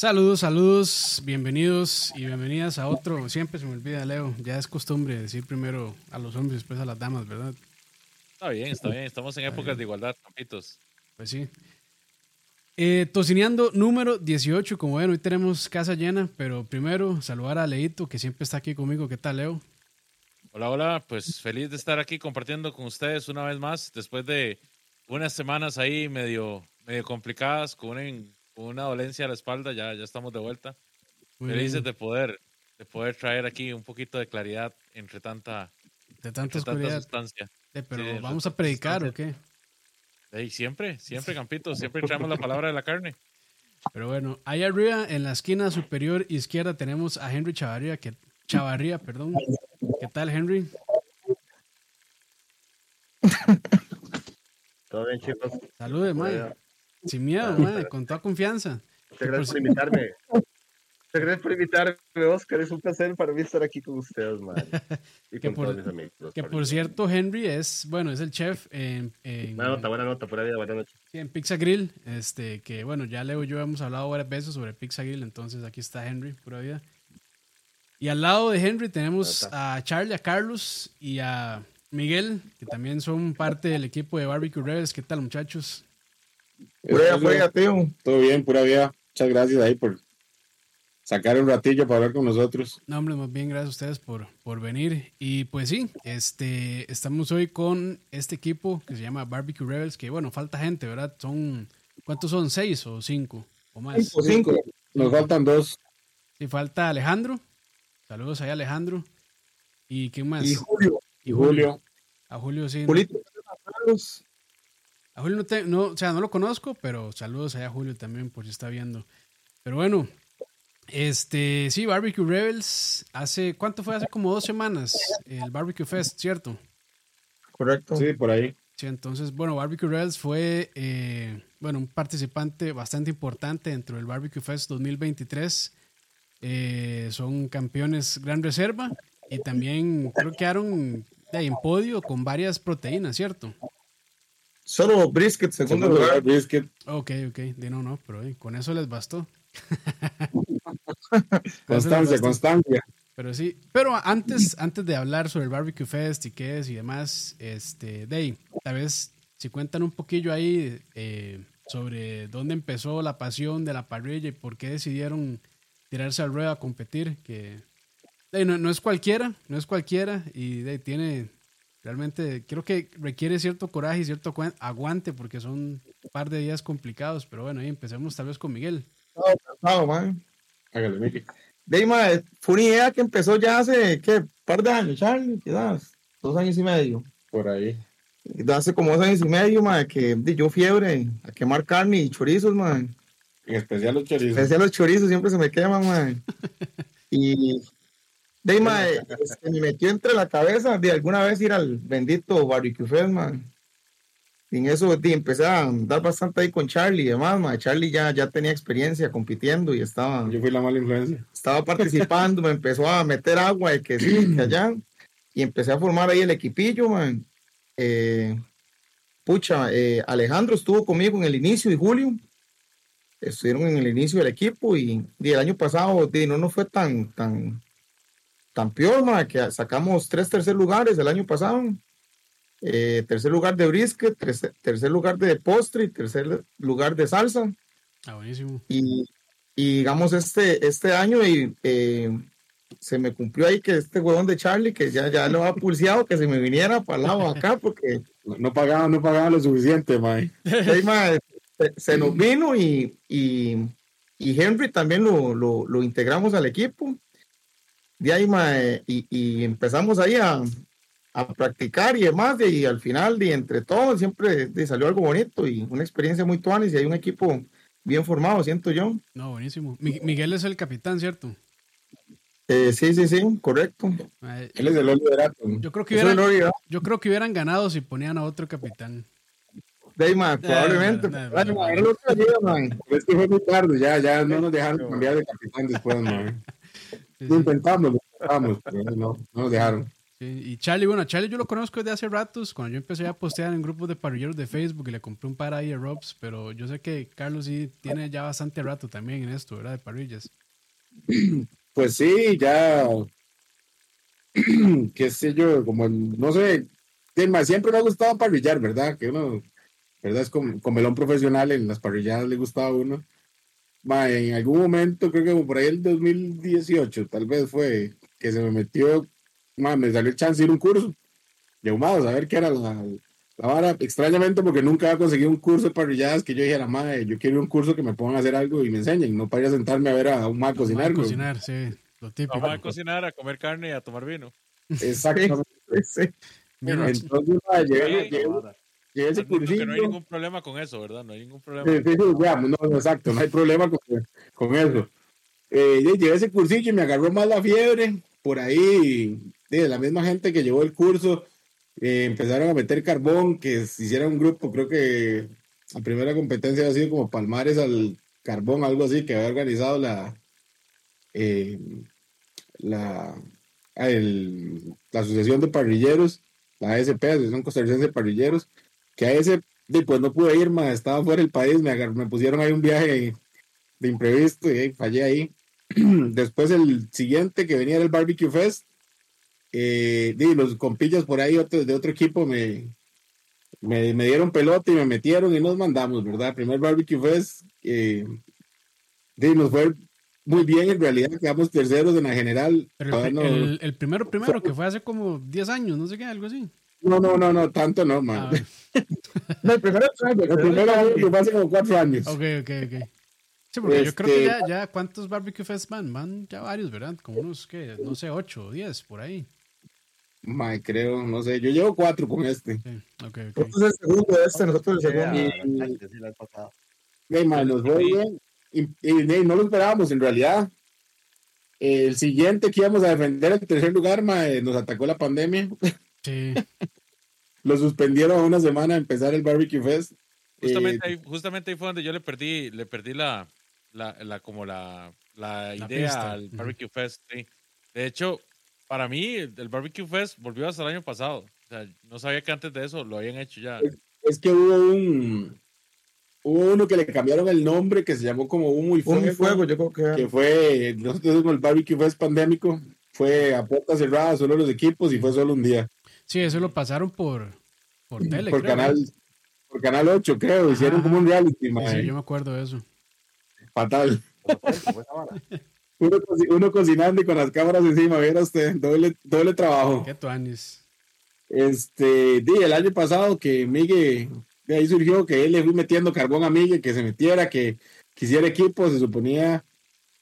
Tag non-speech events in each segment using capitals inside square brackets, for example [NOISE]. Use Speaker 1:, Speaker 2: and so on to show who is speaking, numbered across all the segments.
Speaker 1: Saludos, saludos, bienvenidos y bienvenidas a otro. Siempre se me olvida, Leo. Ya es costumbre decir primero a los hombres y después a las damas, ¿verdad?
Speaker 2: Está bien, está bien. Estamos en épocas de igualdad, campitos.
Speaker 1: Pues sí. Eh, tocineando número 18. Como ven, hoy tenemos casa llena, pero primero saludar a Leito, que siempre está aquí conmigo. ¿Qué tal, Leo?
Speaker 2: Hola, hola. Pues feliz de estar aquí compartiendo con ustedes una vez más, después de unas semanas ahí medio, medio complicadas, con un una dolencia a la espalda, ya, ya estamos de vuelta. Felices de poder, de poder traer aquí un poquito de claridad entre tanta,
Speaker 1: de tanta, sustancia. pero vamos a predicar o qué?
Speaker 2: siempre, siempre, Campito, siempre [LAUGHS] traemos la palabra de la carne.
Speaker 1: Pero bueno, ahí arriba en la esquina superior izquierda tenemos a Henry Chavarría, que, Chavarría, perdón. ¿Qué tal, Henry?
Speaker 3: Todo bien, chicos.
Speaker 1: Saludos, Maya. Sin miedo, madre, con toda confianza.
Speaker 3: Muchas gracias por invitarme. [LAUGHS] Muchas gracias por invitarme, Oscar. Es un placer para mí estar aquí con ustedes, madre. Y con todos mis amigos.
Speaker 1: Que por cierto, Henry es, bueno, es el chef en.
Speaker 3: buena nota, buena nota, por ahí, buena noche.
Speaker 1: Sí, en Pizza Grill. Este, que bueno, ya Leo y yo hemos hablado varias veces sobre Pizza Grill, entonces aquí está Henry, pura vida. Y al lado de Henry tenemos a Charlie, a Carlos y a Miguel, que también son parte del equipo de Barbecue Rebels. ¿Qué tal, muchachos?
Speaker 4: Pura vida, tío. Todo bien, pura vida. Muchas gracias ahí por sacar un ratillo para hablar con nosotros.
Speaker 1: No, hombre, más bien gracias a ustedes por, por venir. Y pues sí, este, estamos hoy con este equipo que se llama Barbecue Rebels, que bueno, falta gente, ¿verdad? Son, ¿cuántos son? ¿Seis o cinco? ¿O más?
Speaker 4: Cinco, cinco. Nos faltan dos.
Speaker 1: Sí, falta Alejandro. Saludos ahí, Alejandro. ¿Y quién más?
Speaker 4: Y Julio.
Speaker 1: Y Julio. A Julio, sí.
Speaker 4: Julito.
Speaker 1: A Julio no, no, o sea, no lo conozco, pero saludos allá a Julio también por si está viendo. Pero bueno, este, sí, Barbecue Rebels, hace, ¿cuánto fue? Hace como dos semanas, el Barbecue Fest, ¿cierto?
Speaker 4: Correcto. Sí, por ahí.
Speaker 1: Sí, entonces, bueno, Barbecue Rebels fue, eh, bueno, un participante bastante importante dentro del Barbecue Fest 2023. Eh, son campeones Gran Reserva y también creo que quedaron en podio con varias proteínas, ¿cierto?
Speaker 4: Solo brisket, segundo, lugar. Brisket.
Speaker 1: Ok, ok. De no, no, pero eh, con eso les bastó. [LAUGHS]
Speaker 4: constancia, constancia.
Speaker 1: Pero sí, pero antes, antes de hablar sobre el Barbecue Fest y qué es y demás, este, Day, tal vez si cuentan un poquillo ahí eh, sobre dónde empezó la pasión de la parrilla y por qué decidieron tirarse al ruedo a competir, que no, no, es cualquiera, no es cualquiera y de, tiene Realmente creo que requiere cierto coraje y cierto aguante porque son un par de días complicados. Pero bueno, ahí empecemos tal vez con Miguel.
Speaker 4: No, man. Hágale, Miguel.
Speaker 3: fue una idea que empezó ya hace, ¿qué? Un par de años, Charlie, quizás. Dos años y medio.
Speaker 4: Por ahí.
Speaker 3: Hace como dos años y medio, man, que yo fiebre a quemar carne y chorizos, man.
Speaker 4: En especial los chorizos. En
Speaker 3: especial los chorizos siempre se me queman, man. [LAUGHS] y Deima, se este, me metió entre la cabeza de alguna vez ir al bendito Barbecue Fest, man. Y en eso de, empecé a andar bastante ahí con Charlie y demás, man. Charlie ya, ya tenía experiencia compitiendo y estaba.
Speaker 4: Yo fui la mala influencia.
Speaker 3: Estaba participando, me empezó a meter agua de que sí, que allá. Y empecé a formar ahí el equipillo, man. Eh, pucha, eh, Alejandro estuvo conmigo en el inicio de julio. Estuvieron en el inicio del equipo y, y el año pasado no, no fue tan, tan, campeón, que sacamos tres tercer lugares el año pasado. Eh, tercer lugar de brisket, tercer, lugar de postre y tercer lugar de salsa.
Speaker 1: Ah, buenísimo.
Speaker 3: Y, digamos, este, este año y, eh, se me cumplió ahí que este huevón de Charlie, que ya, ya lo ha pulseado, que se me viniera para el lado acá, porque
Speaker 4: no pagaba, no pagaba lo suficiente, mae.
Speaker 3: se, nos vino y, y, Henry también lo, lo, lo integramos al equipo de ahí, y, empezamos ahí a, practicar y demás, y al final, y entre todos, siempre salió algo bonito y una experiencia muy tuana, y hay un equipo bien formado, siento yo.
Speaker 1: No, buenísimo. Miguel es el capitán, ¿cierto?
Speaker 3: Eh, sí, sí, sí, correcto.
Speaker 4: Él es del liderato.
Speaker 1: Yo creo que hubieran, yo creo que hubieran ganado si ponían a otro capitán.
Speaker 3: Deima, probablemente.
Speaker 4: Es que fue muy tarde, ya, ya no nos dejaron cambiar de capitán después, man. [LAUGHS] Lo intentamos, lo intentamos, [LAUGHS] pero no, no nos dejaron.
Speaker 1: y Charlie, bueno, Charlie yo lo conozco desde hace ratos, cuando yo empecé a postear en grupos de parrilleros de Facebook y le compré un par ahí a Robs, pero yo sé que Carlos sí tiene ya bastante rato también en esto, ¿verdad? De parrillas. [CLEARS THROAT]
Speaker 4: Pues sí, ya, [CLEARS THROAT] qué sé yo, como, no sé, siempre me ha gustado parrillar, ¿verdad? Que uno, ¿verdad? Es como, melón profesional, en las parrilladas le gustaba a uno. En algún momento, creo que por ahí el 2018, tal vez fue que se me metió me salió el chance de ir a un curso de ahumados, a ver qué era la, la vara. Extrañamente, porque nunca había conseguido un curso de parrilladas que yo dijera, madre, yo quiero un curso que me pongan a hacer algo y me enseñen, no para ir a sentarme a ver a un ma cocinar.
Speaker 1: cocinar, sí, lo típico.
Speaker 2: a cocinar, a comer carne y a tomar vino. [LAUGHS]
Speaker 4: Exacto. sí. Entonces,
Speaker 2: ese cursillo. No hay ningún problema con eso, ¿verdad? No hay ningún problema. Sí,
Speaker 4: sí, no, exacto, no hay problema con, con eso. Eh, llevé ese cursillo y me agarró más la fiebre. Por ahí de la misma gente que llevó el curso, eh, empezaron a meter carbón, que se hiciera un grupo, creo que la primera competencia ha sido como Palmares al Carbón, algo así, que había organizado la, eh, la, ah, la Asociación de Parrilleros, la ASP, Asociación Costarricense de Parrilleros, que a ese, pues no pude ir, más estaba fuera del país, me, me pusieron ahí un viaje de imprevisto y fallé ahí. [CLEARS THROAT] Después el siguiente que venía era el Barbecue Fest, eh, los compillas por ahí de otro equipo me, me, dieron pelota y me metieron y nos mandamos, ¿verdad? Primer barbecue fest, eh, nos fue muy bien, en realidad quedamos terceros en la general.
Speaker 1: el, primero, primero, que fue hace como 10 años, no sé qué, algo así.
Speaker 4: No, no, no, no, tanto no, man. Ah, [LAUGHS] no, el primero, el primero fue hace como 4 años.
Speaker 1: Ok, ok, ok. Sí, porque yo creo que ya, este, ya, ¿cuántos barbecue fest van? Van ya varios, ¿verdad? Como unos, que no sé, 8 o 10 por ahí.
Speaker 4: May, creo, no sé, yo llevo cuatro con este.
Speaker 3: Okay, okay, Nosotros el segundo de este, nosotros el segundo.
Speaker 4: Y, nos fue bien. Y, no lo esperábamos en realidad. El siguiente que íbamos a defender el tercer lugar, mae, nos atacó la pandemia. [LAUGHS]
Speaker 1: Sí.
Speaker 4: lo suspendieron una semana a empezar el Barbecue Fest.
Speaker 2: Justamente, eh, ahí, justamente ahí fue donde yo le perdí, le perdí la, la, la como la, la, idea al Barbecue Fest. Sí. De hecho, para mí, el Barbecue Fest volvió hasta el año pasado. O sea, no sabía que antes de eso lo habían hecho ya.
Speaker 4: Es, que hubo un. Hubo uno que le cambiaron el nombre que se llamó como Humo y Fuego.
Speaker 3: Fuego, yo creo que.
Speaker 4: Que fue. Nosotros el Barbecue Fest pandémico. Fue a puertas cerradas, solo los equipos y fue solo un día.
Speaker 1: Sí, eso lo pasaron por, por tele.
Speaker 4: Por, canal, por canal 8, creo. Hicieron como un reality.
Speaker 1: Sí, yo me acuerdo de eso.
Speaker 4: Fatal. [LAUGHS] Uno, cocinando y con las cámaras encima, viera usted, doble, doble trabajo.
Speaker 1: Qué tuanis.
Speaker 4: Este, di, el año pasado que Miguel, de ahí surgió que él le fui metiendo carbón a Miguel, que se metiera, que quisiera equipo, se suponía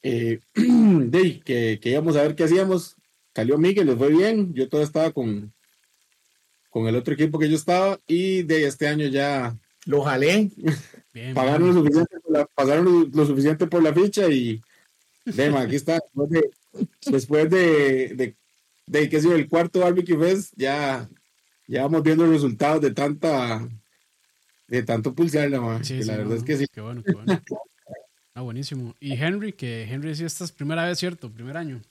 Speaker 4: eh, [CLEARS THROAT] de, que, que, íbamos a ver qué hacíamos. Salió Miguel, les fue bien, yo todo estaba con, con el otro equipo que yo estaba y de este año ya
Speaker 3: lo jalé.
Speaker 4: pagaron, Lo suficiente pagaron lo suficiente por la ficha y Dema, aquí está. Después de, de, de, que el cuarto barbecue fest, ya, ya vamos viendo los resultados de tanta de tanto pulsar, la, sí, la verdad es que sí.
Speaker 1: Qué bueno, qué bueno. Ah, buenísimo. Y Henry, que Henry sí esta es primera vez, ¿cierto? Primer año.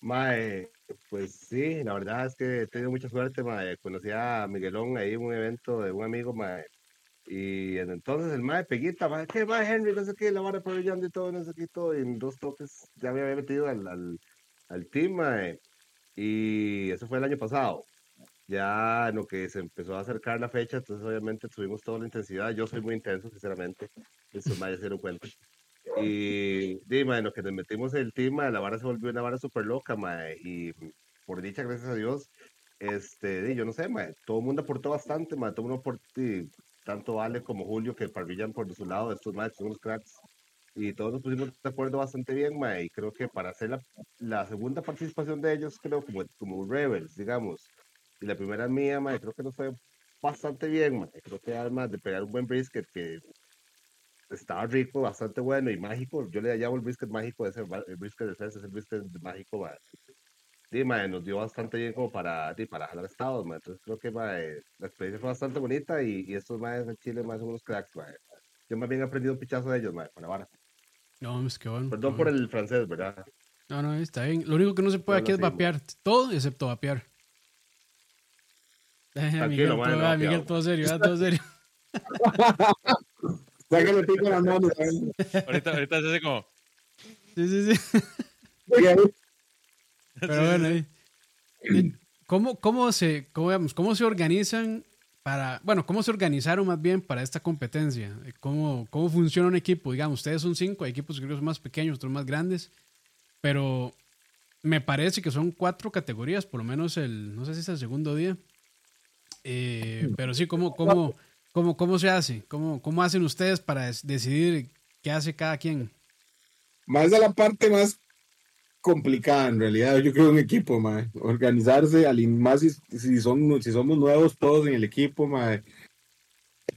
Speaker 5: Mae, pues sí, la verdad es que he tenido mucha suerte, mae. Conocí a Miguelón ahí en un evento de un amigo, mae. Y entonces el mae Peguita, mae, ¿qué va Henry? No sé qué, la vara pabellando y todo, no sé qué, todo. Y en dos toques ya me había metido al, al, al team, mae. Y eso fue el año pasado. Ya en lo que se empezó a acercar la fecha, entonces obviamente tuvimos toda la intensidad. Yo soy muy intenso, sinceramente. Eso mae se dieron cuenta. Y dime, en lo que nos metimos el team, mae, la vara se volvió una vara súper loca, mae. Y por dicha, gracias a Dios, este, yo no sé, mae, todo el mundo aportó bastante, mae, todo el mundo aportó, tanto Ale como Julio que parrillan por su lado, estos matches son unos cracks. Y todos nos pusimos de acuerdo bastante bien, ma, y creo que para hacer la, la, segunda participación de ellos, creo como, como Rebels, digamos, y la primera mía, ma, creo que nos fue bastante bien, ma. creo que además de pegar un buen brisket que estaba rico, bastante bueno y mágico, yo le llamo el brisket mágico, ese, el brisket de es el brisket mágico, ma sí, nos dio bastante bien como para, para jalar estados, entonces creo que la experiencia fue bastante bonita y, y estos más en Chile más son unos cracks, yo más bien he aprendido un pichazo de ellos, madre, para vara.
Speaker 1: No, es que bueno.
Speaker 5: Perdón por el francés, ¿verdad?
Speaker 1: No, no, está bien. Lo único que no se puede
Speaker 5: No,
Speaker 1: aquí es
Speaker 5: sí,
Speaker 1: vapear. Todo excepto vapear. [LAUGHS] Miguel,
Speaker 5: man,
Speaker 1: todo, Miguel, todo serio, todo serio. [LAUGHS] [LAUGHS]
Speaker 4: Sáquenle pico las manos. [LAUGHS] ¿saben?
Speaker 2: Ahorita, ahorita se hace como.
Speaker 1: Sí, sí, sí. Pero bueno, ahí. Eh, ¿Cómo, cómo, se, cómo, digamos, ¿Cómo se organizan para, bueno, cómo se organizaron más bien para esta competencia? Eh, ¿Cómo, cómo funciona un equipo? Digamos, ustedes son cinco, hay equipos que son más pequeños, otros más grandes, pero me parece que son cuatro categorías, por lo menos el, no sé si es el segundo día. Eh, pero sí, ¿cómo, cómo, cómo, cómo se hace? ¿Cómo, ¿Cómo hacen ustedes para decidir qué hace cada quien?
Speaker 4: Más de la parte más complicada en realidad, yo creo un equipo, mae. organizarse, al más si, si, son, si somos nuevos todos en el equipo, mae.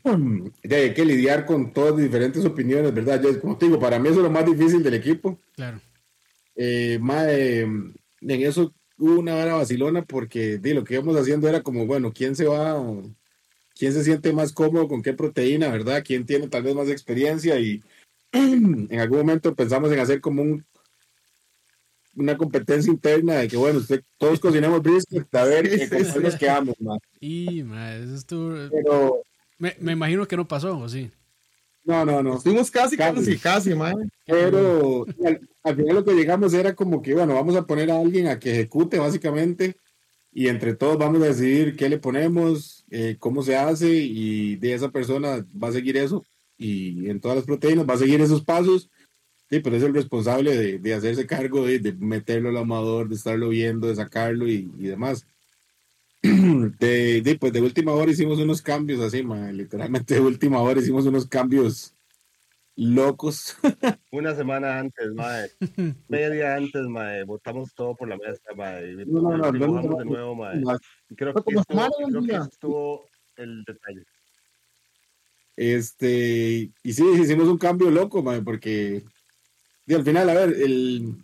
Speaker 4: [CLEARS THROAT] Ya hay que lidiar con todas las diferentes opiniones, ¿verdad? Ya, como te digo, para mí eso es lo más difícil del equipo.
Speaker 1: Claro.
Speaker 4: Eh, mae, en eso hubo una vara vacilona porque di, lo que íbamos haciendo era como, bueno, ¿quién se va, quién se siente más cómodo con qué proteína, verdad? ¿Quién tiene tal vez más experiencia? Y [CLEARS THROAT] en algún momento pensamos en hacer como un una competencia interna de que, bueno, usted, todos cocinamos brisket, a ver
Speaker 3: Sí,
Speaker 4: eh,
Speaker 3: sí,
Speaker 4: con
Speaker 3: sí.
Speaker 4: nos quedamos, mae.
Speaker 1: Y, eso estuvo-
Speaker 4: Pero,
Speaker 1: me, me imagino que no pasó, ¿o sí?
Speaker 4: no, no, no.
Speaker 3: Estuvimos casi,
Speaker 4: Casi.
Speaker 3: casi, casi, man.
Speaker 4: Pero al, al final lo que llegamos era como que, bueno, vamos a poner a alguien a que ejecute básicamente y entre todos vamos a decidir qué le ponemos, eh, cómo se hace y de esa persona va a seguir eso y en todas las proteínas va a seguir esos pasos. Sí, pero es el responsable de, de hacerse cargo de, de meterlo al amador, de estarlo viendo, de sacarlo y, y demás. [CLEARS THROAT] De, de, pues de última hora hicimos unos cambios así, ma, literalmente de última hora hicimos unos cambios locos. [LAUGHS]
Speaker 5: Una semana antes, mae, [LAUGHS] media antes, mae, botamos todo por la mesa, mae, y
Speaker 4: No, no, no, no,
Speaker 5: de nuevo, mae. Creo que estuvo, creo que el detalle.
Speaker 4: Este, y sí, hicimos un cambio loco, mae, porque y al final, a ver, el,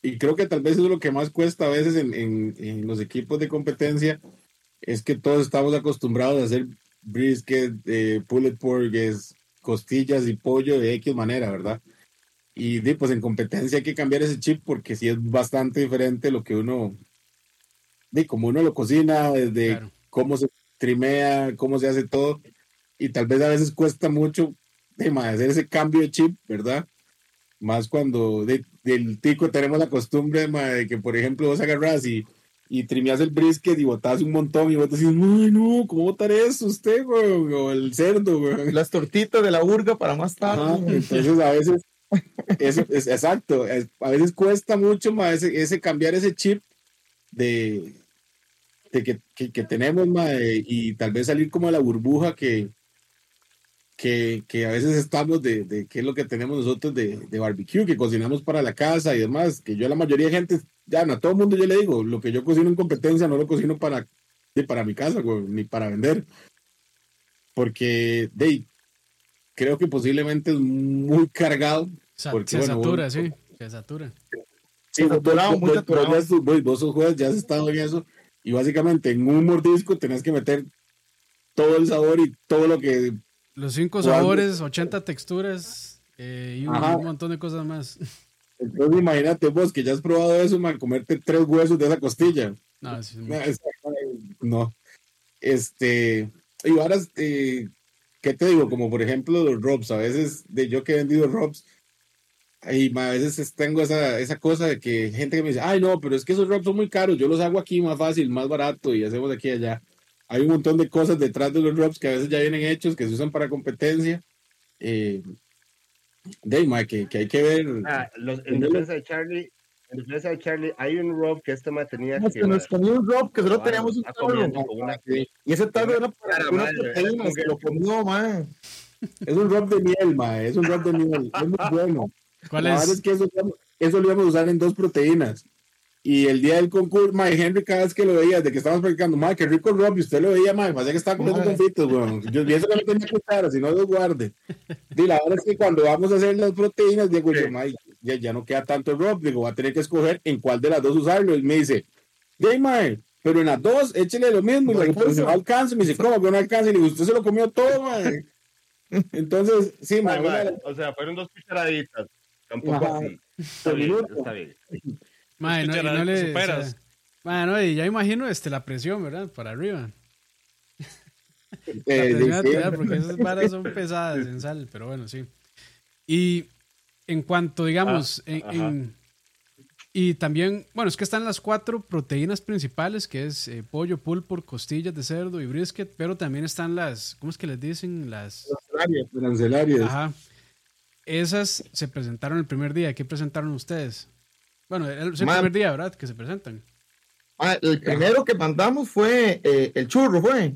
Speaker 4: y creo que tal vez eso es lo que más cuesta a veces en, en, en los equipos de competencia, es que todos estamos acostumbrados a hacer brisket, eh, pulled pork, es costillas y pollo de X manera, ¿verdad? Y pues en competencia hay que cambiar ese chip porque sí es bastante diferente lo que uno, de como uno lo cocina, desde
Speaker 1: Claro.
Speaker 4: cómo se trimea, cómo se hace todo, y tal vez a veces cuesta mucho de, ma, hacer ese cambio de chip, ¿verdad? Más cuando de- del tico tenemos la costumbre ma, de que, por ejemplo, vos agarras y, y trimeas el brisket y botas un montón y vos decís, ay, no, ¿cómo botar eso usted, güey? O el cerdo, güey.
Speaker 3: Las tortitas de la urga para más tarde.
Speaker 4: Ajá, entonces a veces, eso es exacto, es- a veces cuesta mucho ma, ese, ese cambiar ese chip de, de que, que, que tenemos ma, de- y tal vez salir como de la burbuja que, que, que a veces estamos de, de qué es lo que tenemos nosotros de, de barbecue, que cocinamos para la casa y demás, que yo la mayoría de gente, ya no, a todo el mundo yo le digo, lo que yo cocino en competencia no lo cocino para, de, para mi casa, güey, ni para vender. Porque, de, creo que posiblemente es muy cargado.
Speaker 1: Sa-
Speaker 4: Porque,
Speaker 1: se
Speaker 4: bueno,
Speaker 1: satura,
Speaker 4: vos-
Speaker 1: sí, se satura.
Speaker 4: Sí,
Speaker 3: saturado,
Speaker 4: vos-
Speaker 3: muy
Speaker 4: vos-
Speaker 3: saturado.
Speaker 4: vos ya- vos- vos sos juez, ya has estado en eso. Y básicamente en un mordisco tenés que meter todo el sabor y todo lo que.
Speaker 1: Los cinco sabores, 80 texturas eh, y un, un montón de cosas más. [LAUGHS]
Speaker 4: Entonces imagínate vos que ya has probado eso, man, comerte tres huesos de esa costilla.
Speaker 1: No,
Speaker 4: es- No. Este. Y ahora, eh, ¿qué te digo? Como por ejemplo los robs. A veces, de yo que he vendido robs, y ma, a veces es- tengo esa, esa cosa de que gente que me dice, ay, no, pero es que esos robs son muy caros. Yo los hago aquí más fácil, más barato y hacemos aquí y allá. Hay un montón de cosas detrás de los robs que a veces ya vienen hechos, que se usan para competencia. Eh, de ma, que, que hay que ver.
Speaker 5: Ah, los- en defensa de Charlie, en defensa de Charlie, hay un rob que este mae tenía que.
Speaker 3: nos comió un rob que solo teníamos un tarro. Y ese tarro era para una proteína, se lo comió, man.
Speaker 4: Es un rob de miel, ma, es un rob de miel. Es muy bueno.
Speaker 1: ¿Cuál es?
Speaker 4: es que eso, eso lo íbamos a usar en dos proteínas. Y el día del concurso, Mae Henry, cada vez que lo veía, de que estábamos practicando, Mae, qué rico el Rob, y usted lo veía, Mae, más que estaba comiendo confitos, weón. Yo pienso que no tenía que estar, si no los guarde. Y la verdad es que cuando vamos a hacer las proteínas, digo yo. Mae, ya, ya no queda tanto el Rob, digo, va a tener que escoger en cuál de las dos usarlo. Y me dice, de Mae, pero en las dos, échele lo mismo, y
Speaker 3: No
Speaker 4: le
Speaker 3: alcanza.
Speaker 4: me dice, ¿cómo que no alcanza? Y le digo, usted se lo comió todo, Mae. [LAUGHS] Entonces, sí, Mae,
Speaker 5: O sea, fueron dos cucharaditas. Tampoco así. Está bien, está bien. [LAUGHS]
Speaker 1: Mae, no, y no le,
Speaker 2: superas.
Speaker 1: o sea, mae, no, y ya imagino este, la presión, ¿verdad? Para arriba. La
Speaker 4: Eh,
Speaker 1: presión
Speaker 4: sí,
Speaker 1: arterial, porque esas varas son pesadas en sal, pero bueno, sí. Y en cuanto, digamos,
Speaker 5: Ah,
Speaker 1: en,
Speaker 5: ajá.
Speaker 1: en- y también, bueno, es que están las cuatro proteínas principales, que es eh, pollo, pulpo, costillas de cerdo y brisket, pero también están las, ¿cómo es que les dicen? Las...
Speaker 4: arancelarias.
Speaker 1: Ajá. Esas se presentaron el primer día. ¿Qué presentaron ustedes? Bueno, el- es el primer día, ¿verdad? Que se presentan.
Speaker 3: Ah, el primero que mandamos fue eh, el churro, fue.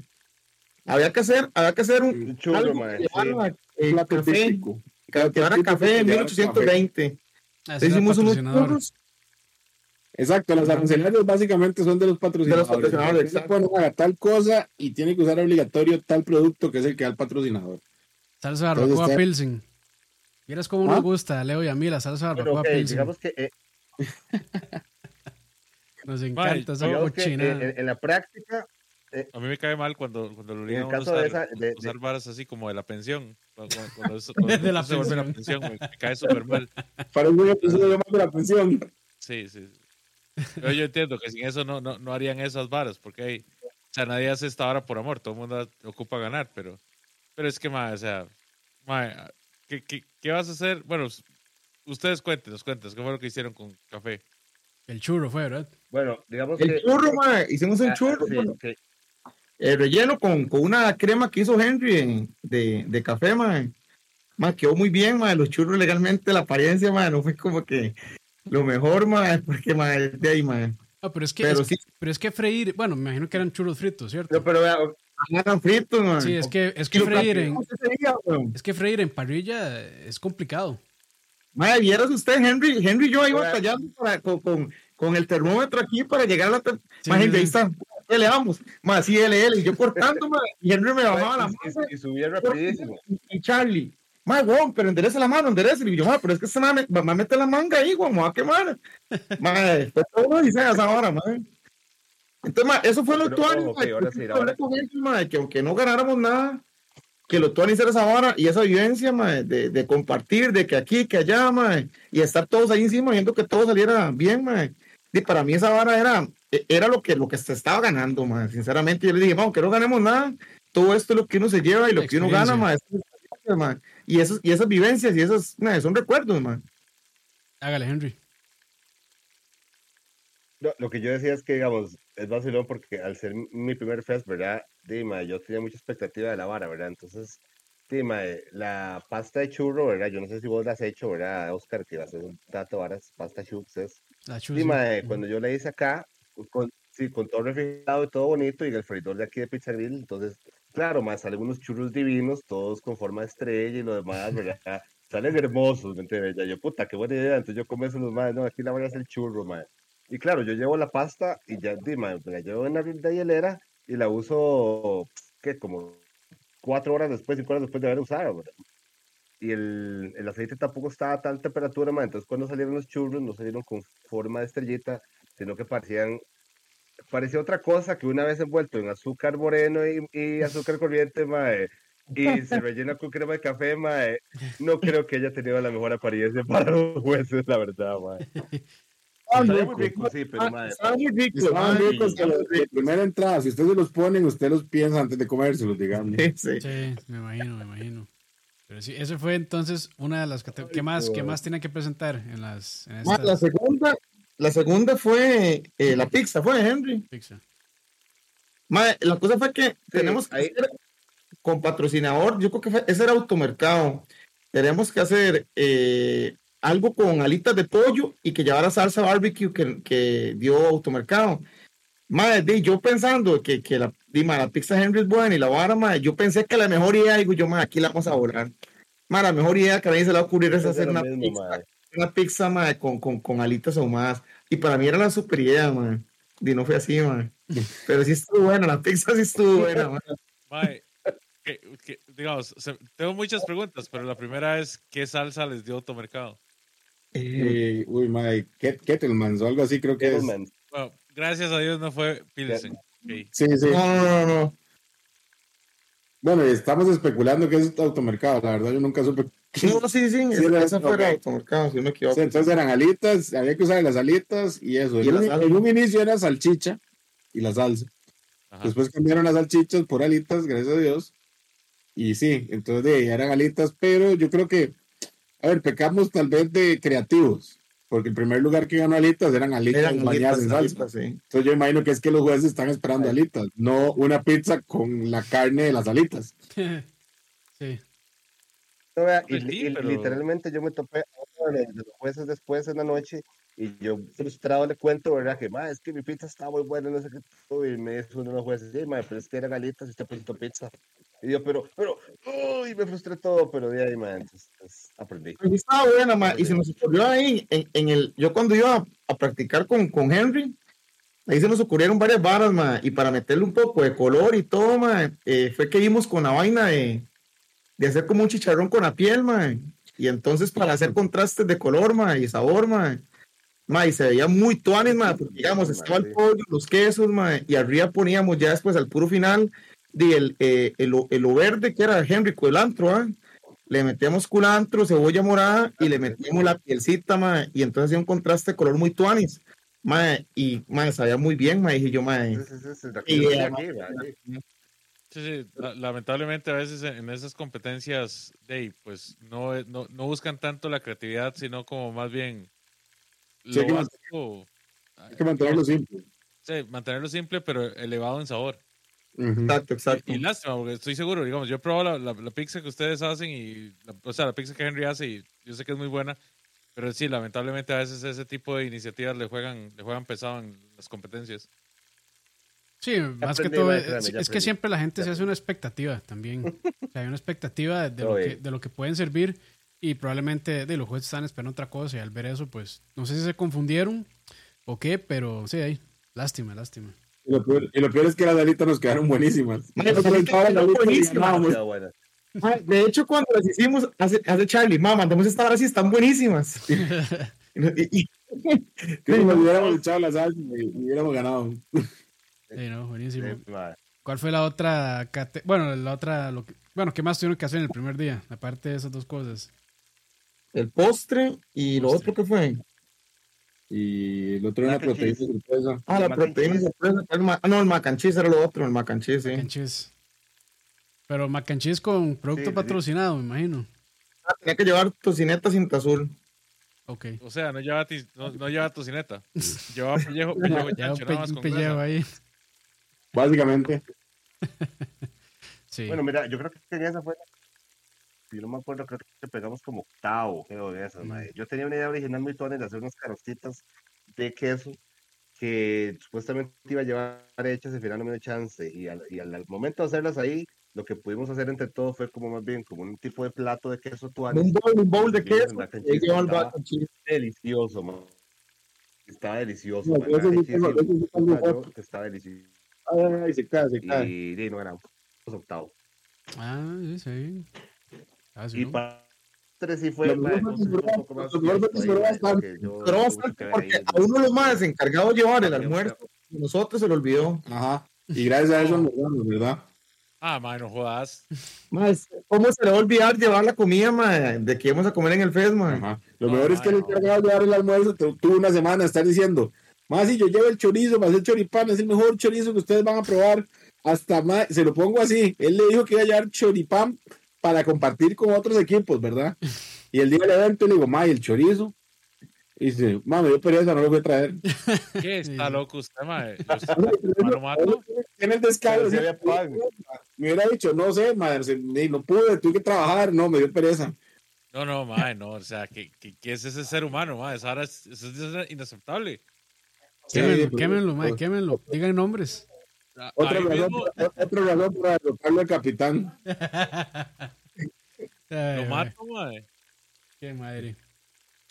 Speaker 3: Había que hacer, había que hacer un
Speaker 5: Un churro,
Speaker 3: algo que llevara,
Speaker 4: Un
Speaker 3: eh,
Speaker 4: plato
Speaker 3: café,
Speaker 4: típico.
Speaker 3: que llevara café en
Speaker 4: llevara
Speaker 3: 1820.
Speaker 1: Ah,
Speaker 3: Entonces
Speaker 1: ese era
Speaker 3: hicimos unos churros
Speaker 4: Exacto, los arancelarios básicamente son de los patrocinadores.
Speaker 3: patrocinadores,
Speaker 4: Usted
Speaker 3: exacto.
Speaker 4: pone a tal cosa y tiene que usar obligatorio tal producto que es el que da el patrocinador.
Speaker 1: Salsa barbacoa Pilsen. Vieras cómo
Speaker 4: ¿Ah?
Speaker 1: nos gusta, Leo y a mí, la salsa barbacoa
Speaker 5: ok,
Speaker 1: Pilsen.
Speaker 5: digamos que, eh, [LAUGHS]
Speaker 1: Nos encanta esa
Speaker 5: digamos que, eh, en, en la práctica,
Speaker 2: A mí me cae mal cuando, cuando lo obligan a
Speaker 5: caso de
Speaker 2: usar,
Speaker 5: esa- de-
Speaker 2: usar
Speaker 5: de-
Speaker 2: varas así como de la pensión. Cuando, cuando- cuando eso, [LAUGHS] cuando
Speaker 1: De la pensión.
Speaker 2: me, me cae súper mal. [LAUGHS]
Speaker 4: Para un episodio más de la pensión.
Speaker 2: Sí, sí. Pero yo entiendo que sin eso no, no, no harían esas varas, porque hay, o sea, nadie hace esta vara por amor, todo el mundo ocupa ganar, pero, pero es que, ma, o sea, ma, ¿qué, qué, qué vas a hacer? Bueno, ustedes cuéntenos, cuéntenos, ¿qué fue lo que hicieron con café?
Speaker 1: El churro fue, ¿verdad?
Speaker 5: bueno, digamos
Speaker 3: El
Speaker 5: que...
Speaker 3: churro, mae, hicimos un
Speaker 5: ah,
Speaker 3: churro
Speaker 5: sí,
Speaker 3: bueno,
Speaker 5: que-
Speaker 3: eh, relleno con, con una crema que hizo Henry en- de, de café, mae. Mae, quedó muy bien, mae. Los churros legalmente, la apariencia, mae, no fue como que lo mejor, mae, [LAUGHS] porque, mae, de ahí, mae.
Speaker 1: Ah, pero es que,
Speaker 3: Pero
Speaker 1: es,
Speaker 3: sí,
Speaker 1: pero es que freír, bueno, me imagino que eran churros fritos, ¿cierto?
Speaker 5: no, pero vea,
Speaker 3: eran fritos, mae.
Speaker 1: Sí, es que, es que freír en,
Speaker 3: día,
Speaker 1: es que freír en parrilla es complicado.
Speaker 3: Mae, vieras usted, Henry, Henry y yo ahí batallando para, con, con, con el termómetro aquí para llegar a la... Te...
Speaker 1: Sí,
Speaker 3: Henry, ahí está, ¿qué le damos? Mae, sí, LL, y yo cortando, mae, y Henry me bajaba la mano.
Speaker 5: y- y subía rapidísimo.
Speaker 3: y Charlie, mae, weón, pero endereza la mano, endereza. Y yo, mae, pero es que se me va a meter la manga ahí, weón, me va a quemar. [LAUGHS] Mae, fue todo lo dice esa hora, mae. Entonces, mae, eso fue lo actual,
Speaker 5: ojo, ok, ahora sí, ahora-
Speaker 3: que aunque no ganáramos nada, que lo tuanis era esa vara y esa vivencia, mae, de, de compartir, de que aquí, que allá, mae, y estar todos ahí encima viendo que todo saliera bien, mae. Y para mí esa vara era, era lo que, lo que se estaba ganando, mae. Sinceramente, yo le dije, vamos, que no ganemos nada, todo esto es lo que uno se lleva y lo que uno gana, mae. Y, esas, y esas vivencias y esas, mae, son recuerdos, mae.
Speaker 1: Hágale, Henry.
Speaker 5: No, lo que yo decía es que, digamos, es vacilón porque al ser mi primer fest, ¿verdad? Dima, yo tenía mucha expectativa de la vara, ¿verdad? Entonces, Dima, la pasta de churro, ¿verdad? Yo no sé si vos la has hecho, ¿verdad, Oscar? Que va a ser un dato varas, pasta chups es.
Speaker 1: La
Speaker 5: Dima,
Speaker 1: sí.
Speaker 5: eh, cuando yo la hice acá, con, sí, con todo refrigerado y todo bonito, y el freidor de aquí de Pizza Grill, entonces, claro, más salen unos churros divinos, todos con forma de estrella y lo demás, ¿verdad? [LAUGHS] Salen hermosos, ¿me entiendes? Ya yo, puta, qué buena idea. Entonces yo comienzo los más, no, aquí la voy a hacer churro, man. Y claro, yo llevo la pasta y ya, di, mae, la llevo en la, la hielera y la uso, ¿qué? Como cuatro horas después, cinco horas después de haber usado, ¿verdad? Y el, el aceite tampoco estaba a tal temperatura, man. Entonces cuando salieron los churros, no salieron con forma de estrellita, sino que parecían, parecía otra cosa que una vez envuelto en azúcar moreno y, azúcar corriente, mae. Y se rellena con crema de café, mae. No creo que haya tenido la mejor apariencia [LAUGHS] para los jueces, la verdad, mae. [LAUGHS]
Speaker 3: Ah,
Speaker 5: muy sí, pero,
Speaker 3: muy
Speaker 4: Estaban ricos que los de primera entrada. Si ustedes los ponen, usted los piensa antes de comérselos, digamos.
Speaker 3: Sí, sí.
Speaker 1: Sí, me imagino, me imagino. Pero sí, ese fue entonces una de las que ¿Qué más, qué más tienen que presentar en las en
Speaker 3: Ma, La segunda, la segunda fue eh, la pizza, fue Henry.
Speaker 1: pizza?
Speaker 3: Ma, la cosa fue que tenemos que
Speaker 5: ahí-
Speaker 3: hacer con patrocinador, yo creo que fue, ese era automercado. Tenemos que hacer eh, algo con alitas de pollo y que llevara salsa barbecue que, que dio automercado. Madre, di, yo pensando que, que la, di, ma, la pizza Henry es buena y la vara, ma, yo pensé que la mejor idea, digo yo, ma, aquí la vamos a volar. Ma, la mejor idea que a nadie se le va a ocurrir es hacer una
Speaker 5: mismo,
Speaker 3: pizza,
Speaker 5: mae.
Speaker 3: una pizza ma, con, con, con alitas ahumadas. Y para mí era la super idea, ma. Y no fue así, ma. [LAUGHS] Pero sí estuvo buena, la pizza sí estuvo buena, [LAUGHS] ma.
Speaker 2: Mae, que- que, digamos, tengo muchas preguntas, pero la primera es, ¿qué salsa les dio automercado?
Speaker 3: Eh,
Speaker 4: uy, Mike, Ket- Kettleman o algo así creo que es.
Speaker 2: Bueno, gracias a Dios no fue Pilsen.
Speaker 4: Sí, sí.
Speaker 3: no, no, no, no.
Speaker 4: Bueno, estamos especulando que es automercado. La verdad, yo nunca supe. [LAUGHS]
Speaker 3: No, sí, sí,
Speaker 4: Sí,
Speaker 3: esa-
Speaker 4: era-
Speaker 3: esa fue
Speaker 4: ok.
Speaker 3: el automercado, si no me equivoco.
Speaker 4: Sí, entonces eran alitas, había que usar las alitas y eso.
Speaker 3: Y
Speaker 4: en, un-
Speaker 3: salsa.
Speaker 4: en un inicio era salchicha y la salsa.
Speaker 2: Ajá.
Speaker 4: Después cambiaron las salchichas por alitas, gracias a Dios. Y sí, entonces de, ahí eran alitas, pero yo creo que, a ver, pecamos tal vez de creativos, porque el primer lugar que ganó alitas eran alitas
Speaker 3: Eran
Speaker 4: bañadas
Speaker 3: alitas,
Speaker 4: en salsa.
Speaker 3: alitas, sí.
Speaker 4: Entonces yo imagino que es que los jueces están esperando alitas, no una pizza con la carne de las alitas.
Speaker 1: sí.
Speaker 5: No, vea, y,
Speaker 2: Pues sí,
Speaker 5: y
Speaker 2: pero-
Speaker 5: literalmente yo me topé a uno de los jueces después en la noche y yo frustrado le cuento, ¿verdad? Que, ma, es que mi pizza está muy buena, no sé qué. todo", Y me dijo uno de los jueces, sí, ma, pero es que eran alitas y usted puso pizza. Y yo, pero, pero, uy, me frustré todo, pero de ahí, ma, entonces pues, aprendí.
Speaker 3: Sí estaba buena, ma, y se nos ocurrió ahí, en, en el, yo cuando iba a, a practicar con, con Henry, ahí se nos ocurrieron varias varas, ma, y para meterle un poco de color y todo, ma, eh, fue que vimos con la vaina de, de hacer como un chicharrón con la piel, ma, y entonces para hacer contrastes de color, ma, y sabor, ma, ma, y se veía muy tuanes, ma, porque digamos, estaba el pollo, los quesos, ma, y arriba poníamos ya después al puro final, de el, eh, el, o- el o verde que era Henry culantro, ¿ah? le metíamos culantro, cebolla morada y le metíamos la pielcita, ma, y entonces hacía un contraste de color muy tuanis, ma, y ma, sabía muy bien, ma, dije yo, ma,
Speaker 5: Sí, sí, sí, sí, la que
Speaker 3: Y, eh,
Speaker 5: sí.
Speaker 2: Sí, sí, la- lamentablemente a veces en en esas competencias, pues no, no, no buscan tanto la creatividad, sino como más bien
Speaker 4: Sí,
Speaker 2: lo
Speaker 4: hay que
Speaker 2: básico,
Speaker 4: Hay que mantenerlo simple.
Speaker 2: sí, mantenerlo simple pero elevado en sabor.
Speaker 3: Exacto, exacto.
Speaker 2: Y, y lástima, porque estoy seguro, digamos, yo he probado la, la- la pizza que ustedes hacen y, la- o sea, la pizza que Henry hace y yo sé que es muy buena, pero sí, lamentablemente a veces ese tipo de iniciativas le juegan, le juegan pesado en las competencias.
Speaker 1: Sí, más que todo, es, es
Speaker 5: ya
Speaker 1: que siempre la gente
Speaker 5: Ya
Speaker 1: se hace una expectativa también. [LAUGHS] O sea, hay una expectativa de, de lo que, de lo que pueden servir y probablemente de los jueces están esperando otra cosa y al ver eso, pues no sé si se confundieron o qué, pero sí, ahí, lástima, lástima.
Speaker 4: Y lo, peor, y lo peor es que las alitas nos quedaron buenísimas. Las
Speaker 3: de hecho, cuando las hicimos, hace, hace Charlie, ma, mandemos esta hora sí están buenísimas. [LAUGHS] Y- y-
Speaker 4: Que nos hubiéramos echado la salsa y, y hubiéramos ganado.
Speaker 1: Sí, no, buenísimo.
Speaker 5: Sí.
Speaker 1: ¿Cuál fue la otra? Bueno, la otra, lo que- bueno, ¿qué más tuvieron que hacer en el primer día? Aparte de esas dos cosas.
Speaker 3: El postre y lo otro que fue.
Speaker 4: Y el otro era una proteína
Speaker 5: cheese.
Speaker 4: sorpresa.
Speaker 3: Ah, la proteína sorpresa, ah, no, el mac and cheese era lo otro, el mac and cheese, sí.
Speaker 1: Mac and cheese. Pero mac and cheese con producto
Speaker 5: Sí, sí.
Speaker 1: patrocinado, me imagino.
Speaker 3: Ah, tenía que llevar tocineta cinta azul.
Speaker 1: Ok.
Speaker 2: O sea, no lleva, no, no lleva tocineta, [LAUGHS] lleva pellejo, pellejo chancho, nada más
Speaker 1: un
Speaker 2: con
Speaker 1: pellejo ahí.
Speaker 4: Básicamente. [LAUGHS]
Speaker 1: Sí.
Speaker 5: Bueno, mira, yo creo que esa fue. Yo no me acuerdo, creo que pegamos como octavo, creo, de esas,
Speaker 1: Mm.
Speaker 5: Yo tenía una idea original muy de hacer unas carostitas de queso que supuestamente iba a llevar hechas y al final no me dio chance. Y al, y al, al momento de hacerlas ahí, lo que pudimos hacer entre todos fue como más bien como un tipo de plato de queso tuanes.
Speaker 3: Un bowl, un bowl de queso.
Speaker 5: estaba. Delicioso, man. Estaba delicioso, estaba delicioso.
Speaker 4: Ay, se cae, se cae.
Speaker 5: Y, y no era un octavo.
Speaker 1: Ah, sí, sí. Ah, sí,
Speaker 5: Y
Speaker 1: ¿no?
Speaker 5: para tres sí fue,
Speaker 4: Lo fue
Speaker 5: un poco más porque
Speaker 3: a uno de los más encargados de llevar el almuerzo, y nosotros se lo olvidó.
Speaker 4: Ajá. Y gracias a eso nos ganamos, ¿verdad?
Speaker 2: Ah, man, no jodas.
Speaker 3: Más, ¿Cómo se le va a olvidar llevar la comida, ma, de que íbamos a comer en el FES, ma?
Speaker 4: Ajá. Lo
Speaker 2: No,
Speaker 4: mejor es que el encargado de llevar el almuerzo tu- tuvo una semana estar diciendo, más si yo llevo el chorizo, más el choripán, es el mejor chorizo que ustedes van a probar. Hasta más, se lo pongo así, él le dijo que iba a llevar choripán para compartir con otros equipos, ¿verdad? Y el día del evento le digo, ma, ¿y el chorizo? Y dice, ma, me dio pereza, no lo voy a traer.
Speaker 2: ¿Qué está loco usted, mae? Yo mato.
Speaker 4: Tiene el descaro. Me hubiera dicho, no sé, madre, no pude, tuve que trabajar, no, me dio pereza.
Speaker 2: No, no, mae, no, o sea, ¿qué, qué, qué es ese ser humano, mae? Eso, ahora es, eso es inaceptable.
Speaker 1: Quémenlo,
Speaker 4: Sí, pero-
Speaker 1: quémenlo, mae, quémenlo. Digan nombres.
Speaker 2: Mismo
Speaker 4: otra razón para derrotarlo al capitán. [LAUGHS]
Speaker 2: Lo mato, mae.
Speaker 1: Qué madre.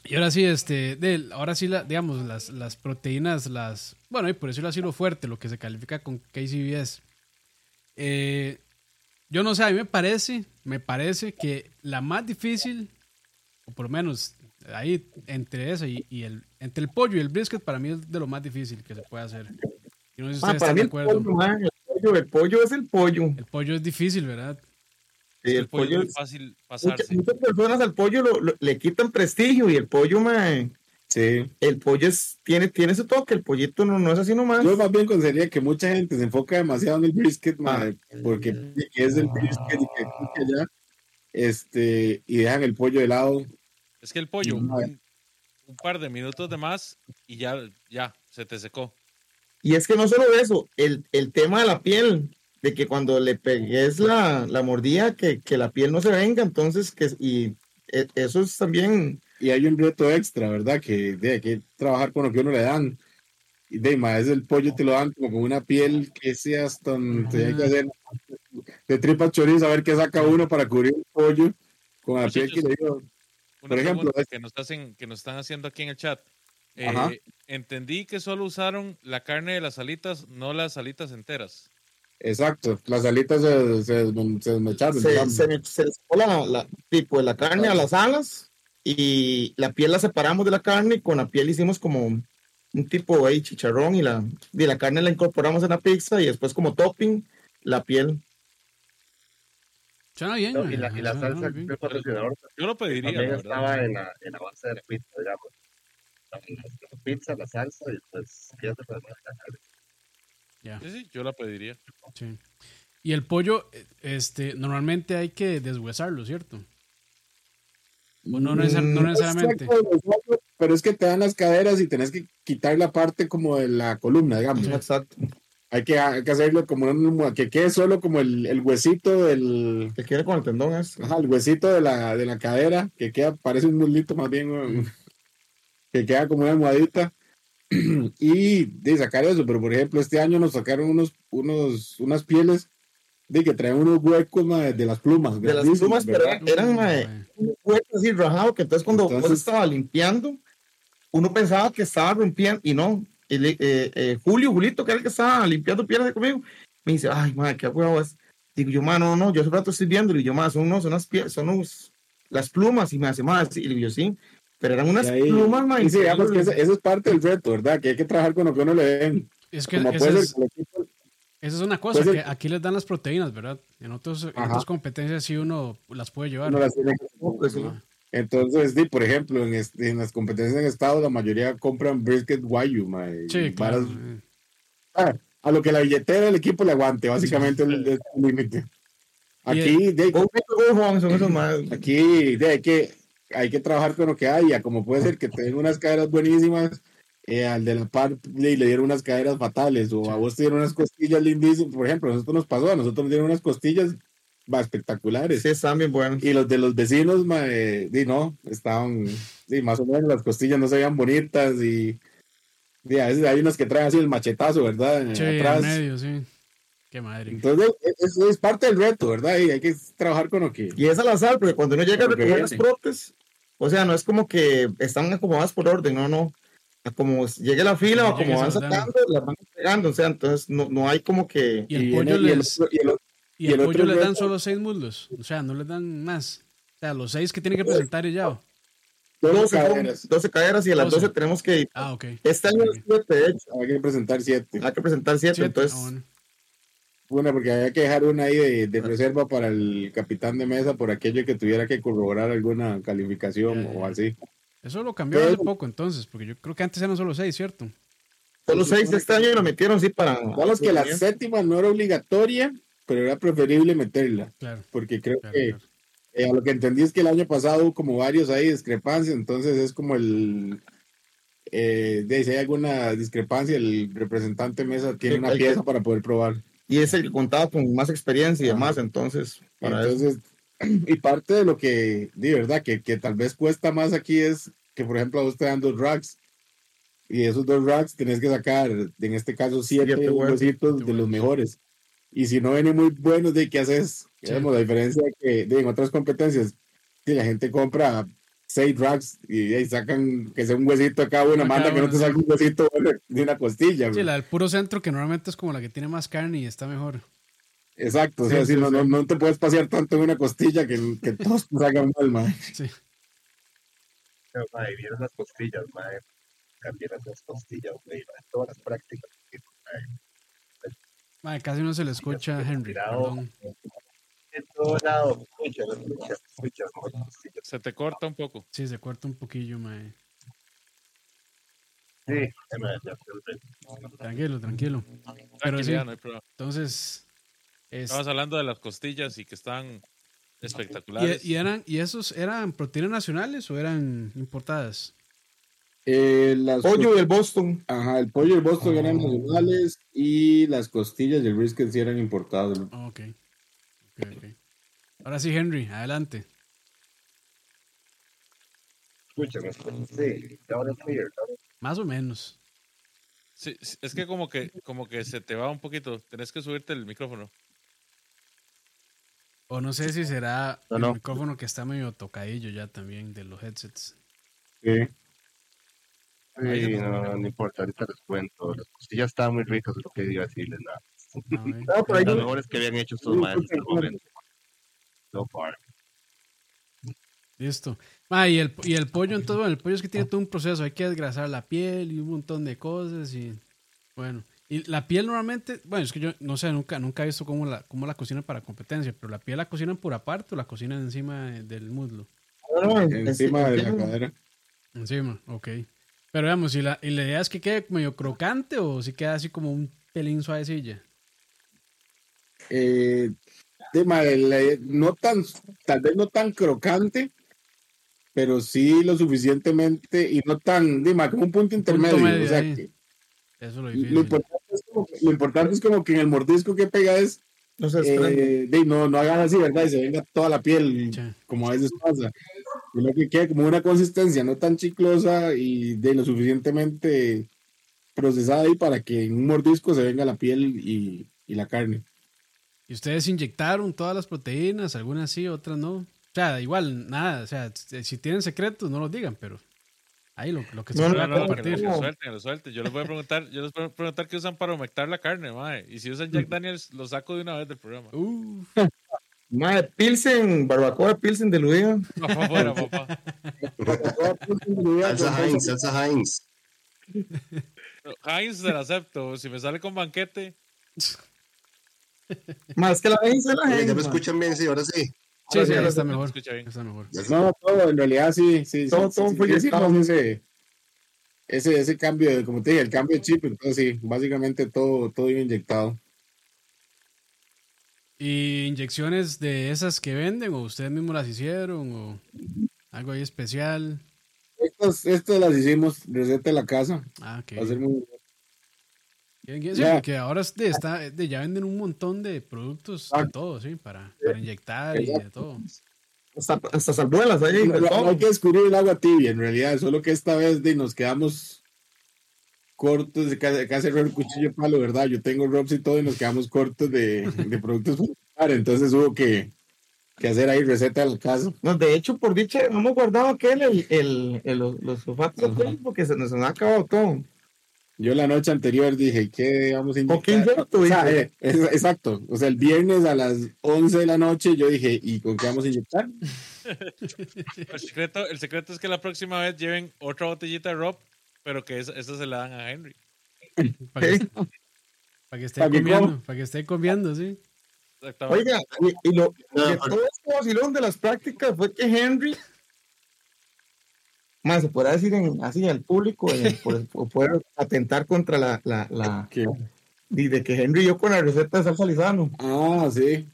Speaker 1: Y ahora sí, este, de, ahora sí, la, digamos, las, las proteínas, las, bueno, y por decirlo así, lo fuerte, lo que se califica con KCBS. Eh, yo no sé, a mí me parece, me parece que la más difícil, o por lo menos ahí entre esa y, y el, entre el pollo y el brisket, para mí es de lo más difícil que se puede hacer. Y no sé si
Speaker 3: Ma,
Speaker 1: ustedes
Speaker 3: para mí el
Speaker 1: acuerdo.
Speaker 3: pollo, el pollo, el pollo es el pollo.
Speaker 1: El pollo es difícil, ¿verdad?
Speaker 3: Sí,
Speaker 2: el
Speaker 3: el
Speaker 2: pollo
Speaker 3: pollo
Speaker 2: es fácil
Speaker 3: muchas,
Speaker 2: pasarse.
Speaker 3: muchas personas al pollo lo- lo- le quitan prestigio y el pollo, mae,
Speaker 4: Sí.
Speaker 3: el pollo es, tiene, tiene su toque, el pollito no, no es así nomás.
Speaker 4: Yo más bien consideraría que mucha gente se enfoca demasiado en el brisket,
Speaker 3: Ah.
Speaker 4: porque que es el brisket y que que ya, este, y dejan el pollo de lado.
Speaker 2: Es que el pollo, un, un par de minutos de más y ya, ya, se te secó.
Speaker 3: Y es que no solo eso, el, el tema de la piel, de que cuando le pegues la, la mordida, que, que la piel no se venga, entonces, que y e- eso es también,
Speaker 4: Y hay un reto extra, ¿verdad? Que de, hay que trabajar con lo que uno le dan. Y de más, el pollo te lo dan como con una piel que seas tan. te hay que hacer de tripa chorizo, a ver qué saca uno para cubrir el pollo con la piel que le dio. Por ejemplo, es-
Speaker 2: que nos hacen, que nos están haciendo aquí en el chat. Eh,
Speaker 4: Ajá.
Speaker 2: entendí que solo usaron la carne de las alitas, no las alitas enteras.
Speaker 4: Exacto, las alitas se, se, se desmecharon.
Speaker 3: se, se, se la, la- tipo de la carne a las alas y la piel la separamos de la carne y con la piel hicimos como un tipo de chicharrón y la, y la carne la incorporamos en la pizza y después como topping la piel.
Speaker 1: Bien.
Speaker 5: No, y, la, y la salsa
Speaker 1: bien.
Speaker 2: Yo lo pediría, la verdad.
Speaker 5: estaba en la, en la base de la pizza, digamos. La, pizza, la salsa y pues ya se puede
Speaker 1: Ya,
Speaker 2: Sí, sí, yo la pediría.
Speaker 1: sí. Y el pollo, este, normalmente hay que deshuesarlo, ¿cierto? O no, neces- no
Speaker 3: Mm,
Speaker 1: necesariamente.
Speaker 4: Exacto, pero es que te dan las caderas y tenés que quitar la parte como de la columna, digamos.
Speaker 3: Exacto.
Speaker 4: Hay que, hay que hacerlo como un, que quede solo como el, el huesito del,
Speaker 3: Que quiere con el tendón es.
Speaker 4: ajá, el huesito de la, de la cadera, que queda, parece un muslito más bien, que queda como una almohadita. [CLEARS THROAT] y de sacar eso, pero por ejemplo, este año nos sacaron unos, unos, unas pieles de que traen unos huecos de las plumas.
Speaker 3: De las plumas, pero eran, mae. un hueco así rajado que entonces cuando vos
Speaker 4: Entonces-
Speaker 3: estaba limpiando, uno pensaba que estaba rompiendo y no. Le- eh, eh, Julio, Julito, que era el que estaba limpiando piedras conmigo, me dice, ay, madre, qué huevo es. Digo yo, mano, no, no, yo hace rato estoy viendo, y yo, más son unos, son unas pie- son unos, las plumas, y me hace, más, y digo yo, sí, pero eran unas
Speaker 4: ahí-
Speaker 3: plumas, man,
Speaker 4: y sí, digamos que ese es parte del reto, ¿verdad? Que hay que trabajar con lo que uno le den.
Speaker 1: Es que
Speaker 4: Como puede
Speaker 1: es,
Speaker 4: ser que el equipo-
Speaker 1: esa es una cosa, que aquí les dan las proteínas, ¿verdad? En, otros, en otras competencias sí uno las puede llevar.
Speaker 4: uno las tiene que-
Speaker 3: Pues sí.
Speaker 4: Entonces, di, por ejemplo, en, este- en las competencias en estado, la mayoría compran brisket mae, y
Speaker 1: Sí, claro. eh.
Speaker 4: ah, a lo que la billetera del equipo le aguante, básicamente [LAUGHS] el, el límite. Aquí, de,
Speaker 3: Go go home, son esos [CLEARS THROAT] más.
Speaker 4: aquí de, hay, que, hay que trabajar con lo que haya, como puede ser que tenga unas caderas buenísimas, eh, al de la par le, le dieron unas caderas fatales, o a vos te dieron unas costillas lindísimas, por ejemplo, a nosotros nos pasó, a nosotros nos dieron unas costillas va, espectaculares.
Speaker 3: Sí, están bien buenos.
Speaker 4: Y los de los vecinos, mae, di, no, estaban, di, más o menos las costillas no se veían bonitas y di, a veces hay unas que traen así el machetazo, ¿verdad?
Speaker 1: Sí, en
Speaker 4: Atrás.
Speaker 1: medio, sí. Qué madre.
Speaker 4: Entonces, eso es parte del reto, ¿verdad? Y hay que trabajar con lo que...
Speaker 3: Y es al azar, porque cuando uno llega a recoger las
Speaker 4: viene.
Speaker 3: protes, o sea, no es como que están acomodadas por orden, no, no. Como llegue la fila o
Speaker 1: Como
Speaker 3: van sacando, las van pegando, o sea, entonces no, no hay como que.
Speaker 1: Y el pollo
Speaker 4: viene- y el
Speaker 1: les,
Speaker 4: otro- y el otro-
Speaker 1: y
Speaker 4: y
Speaker 1: el
Speaker 4: el
Speaker 1: pollo les dan solo seis muslos. O sea, no les dan más. O sea, los seis que tienen que presentar y ya.
Speaker 3: 12, son
Speaker 4: caderas.
Speaker 3: 12 caderas y a las
Speaker 1: 12.
Speaker 3: 12 tenemos que.
Speaker 1: Ah, ok.
Speaker 3: Este año es 7, de hecho,
Speaker 4: hay que presentar siete.
Speaker 3: hay que presentar 7,
Speaker 1: Siete.
Speaker 3: entonces.
Speaker 1: Ah, bueno.
Speaker 4: Una, porque había que dejar una ahí de, de reserva para el capitán de mesa por aquello que tuviera que corroborar alguna calificación o
Speaker 1: ya.
Speaker 4: así.
Speaker 1: Eso lo cambió hace poco entonces, porque yo creo que antes eran solo seis, ¿cierto?
Speaker 3: Solo 6 de este año y lo metieron, sí, para.
Speaker 4: Digamos que la séptima no era obligatoria, pero era preferible meterla,
Speaker 1: Claro.
Speaker 4: porque creo
Speaker 1: claro,
Speaker 4: que
Speaker 1: claro.
Speaker 4: eh, a lo que entendí es que el año pasado hubo como varios ahí discrepancias, entonces es como el... Eh, de si hay alguna discrepancia, el representante mesa tiene
Speaker 3: Sí,
Speaker 4: una
Speaker 3: que-
Speaker 4: pieza para poder probar.
Speaker 3: Y es el que contaba con más experiencia y demás, entonces. Para eso.
Speaker 4: Entonces, [CLEARS THROAT] y parte de lo que, de verdad, que, que tal vez cuesta más aquí es que, por ejemplo, a vos te dan dos racks y esos dos racks tenés que sacar, en este caso, siete,
Speaker 3: Siete
Speaker 4: huesitos de los mejores. Y si no vienen muy buenos, ¿de qué haces?
Speaker 1: Sí.
Speaker 4: La diferencia que de, en otras competencias, si la gente compra seis racks y, ahí sacan que sea un huesito a cada una, manda
Speaker 1: cada
Speaker 4: que no te salga un huesito de una costilla.
Speaker 1: Sí,
Speaker 4: bro.
Speaker 1: la del puro centro, que normalmente es como la que tiene más carne y está mejor.
Speaker 4: Exacto, o sea, si
Speaker 3: sí,
Speaker 4: no,
Speaker 3: sí.
Speaker 4: no, no te puedes pasear tanto en una costilla que, que todos te salgan mal, man. [LAUGHS]
Speaker 1: Sí.
Speaker 5: Pero, mae, vieron las costillas, mae. Cambiaron las costillas, güey. Todas las prácticas. Mae,
Speaker 1: casi no se le escucha a Henry, perdón.
Speaker 5: Todo lado.
Speaker 2: Se te corta un poco.
Speaker 1: Sí, se corta un poquillo, mae.
Speaker 5: Sí,
Speaker 1: Tranquilo, tranquilo. Pero sí,
Speaker 2: Tranquilidad, no hay problema.
Speaker 1: entonces... es-
Speaker 2: Estabas hablando de las costillas y que están
Speaker 1: ¿y,
Speaker 2: espectaculares.
Speaker 1: y eran, ¿Y esos eran proteínas nacionales o eran importadas?
Speaker 4: Eh, las
Speaker 3: Pollo del Boston.
Speaker 4: Ajá, el pollo y el Boston
Speaker 1: Ah.
Speaker 4: eran nacionales y las costillas y el brisket sí eran importados.
Speaker 1: Oh, ok. Ahora sí, Henry, adelante.
Speaker 5: Escúchame. Sí, ahora.
Speaker 1: Más o menos.
Speaker 2: Sí, es que como que como que se te va un poquito. Tenés que subirte el micrófono.
Speaker 1: O no sé si será
Speaker 5: No,
Speaker 1: el
Speaker 5: no.
Speaker 1: micrófono que está medio tocadillo ya también de los headsets.
Speaker 4: Sí.
Speaker 5: Sí, no, no importa, ahorita les cuento. Las costillas estaban muy ricas, es lo que iba a decirles. Nada.
Speaker 3: No, yo-
Speaker 5: mejores que habían hecho estos maestros hasta el momento. So far.
Speaker 1: Listo. Ah, y el, y el pollo, entonces, bueno, el pollo es que tiene todo un proceso. Hay que desgrasar la piel y un montón de cosas. Y bueno, y la piel normalmente, bueno, es que yo no sé, nunca, nunca he visto cómo la, cómo la cocinan para competencia, pero la piel la cocinan por aparte o la cocinan encima de- del muslo.
Speaker 3: No, no, en-
Speaker 4: Encima
Speaker 3: en-
Speaker 4: de la cadera.
Speaker 1: Encima, ok. Pero digamos, si la, y la idea es que quede medio crocante o si queda así como un pelín suavecilla.
Speaker 4: Eh, de ma- la- no tan, tal vez no tan crocante, pero sí lo suficientemente y no tan, de ma, como un punto intermedio.
Speaker 1: medio
Speaker 4: o sea, que
Speaker 1: Eso es lo
Speaker 4: lo, importante es como, que- lo importante es como que en el mordisco que pega es
Speaker 3: No se
Speaker 4: eh, de, no, no hagan así, ¿verdad? Y se venga toda la piel,
Speaker 1: Sí.
Speaker 4: como a veces pasa. Y lo que quede como una consistencia no tan chiclosa y de lo suficientemente procesada ahí para que en un mordisco se venga la piel y, y la carne.
Speaker 1: ¿Y ustedes inyectaron todas las proteínas? Algunas sí, otras no. O sea, igual, nada. O sea, si tienen secretos, no los digan, pero ahí lo, lo que se
Speaker 3: No,
Speaker 1: pueda
Speaker 3: no,
Speaker 1: compartir.
Speaker 3: no.
Speaker 2: lo suelten, lo suelten. Yo les voy a preguntar, yo les voy a preguntar qué usan para humectar la carne, mae. Y si usan Jack [LAUGHS] Daniels, lo saco de una vez del programa.
Speaker 1: Uh,
Speaker 3: Madre, Pilsen, barbacoa Pilsen de Luía.
Speaker 2: Papá fuera, papá.
Speaker 5: Salsa Heinz, salsa Heinz.
Speaker 2: Heinz se la acepto. Si me sale con banquete, [LAUGHS]
Speaker 3: Más que la es la Heinz.
Speaker 5: ¿Ya me escuchan bien? Sí, ahora sí.
Speaker 1: sí,
Speaker 3: Ahora
Speaker 1: sí,
Speaker 3: ahora
Speaker 1: está mejor.
Speaker 2: escucha bien.
Speaker 1: Está mejor.
Speaker 4: No, todo, en realidad sí, sí.
Speaker 3: Todo-
Speaker 4: sí,
Speaker 3: todo
Speaker 4: sí,
Speaker 3: fue
Speaker 4: ese, ese, ese cambio, de, como te dije, el cambio de chip, entonces sí, básicamente todo, todo iba inyectado.
Speaker 1: ¿Y inyecciones de esas que venden o ustedes mismos las hicieron o algo ahí especial?
Speaker 4: Estas, estas las hicimos receta de la casa,
Speaker 1: Ah, ok.
Speaker 4: va a ser muy
Speaker 1: Bien, bien, sí,
Speaker 4: Ya.
Speaker 1: porque ahora de- está, de- ya venden un montón de productos de todo, sí, para, para inyectar y de todo.
Speaker 3: Hasta, hasta salbuelas ahí.
Speaker 4: No,
Speaker 3: de
Speaker 4: no, no hay que descubrir el agua tibia, en realidad, solo que esta vez de, nos quedamos cortos, de casi, casi error cuchillo palo, ¿verdad? Yo tengo ROPS y todo y nos quedamos cortos de, de productos entonces hubo que, que hacer ahí receta de la casa.
Speaker 3: No, de hecho, por dicha, hemos guardado aquel, el, el, el- los, los sulfatos porque se nos ha acabado todo.
Speaker 4: Yo la noche anterior dije que vamos a
Speaker 3: ¿Con qué inyecto,
Speaker 4: O sea, eh, es- exacto. O sea, el viernes a las 11 de la noche yo dije, ¿y con qué vamos a inyectar? [LAUGHS]
Speaker 2: El secreto, el secreto es que la próxima vez lleven otra botellita de Rob, pero que esa, esa se la dan a Henry.
Speaker 1: Para que, para que esté
Speaker 4: Para que
Speaker 1: comiendo, para que esté comiendo, sí.
Speaker 2: Exactamente.
Speaker 3: Oiga, y, y lo
Speaker 5: No, pero-
Speaker 3: todo este vacilón de las prácticas fue que Henry, más se podrá decir en- así al público, eh, por, por poder atentar contra la, la, la
Speaker 4: Que-
Speaker 3: de, de que Henry yo con la receta de salsa Lizano.
Speaker 4: Ah, sí.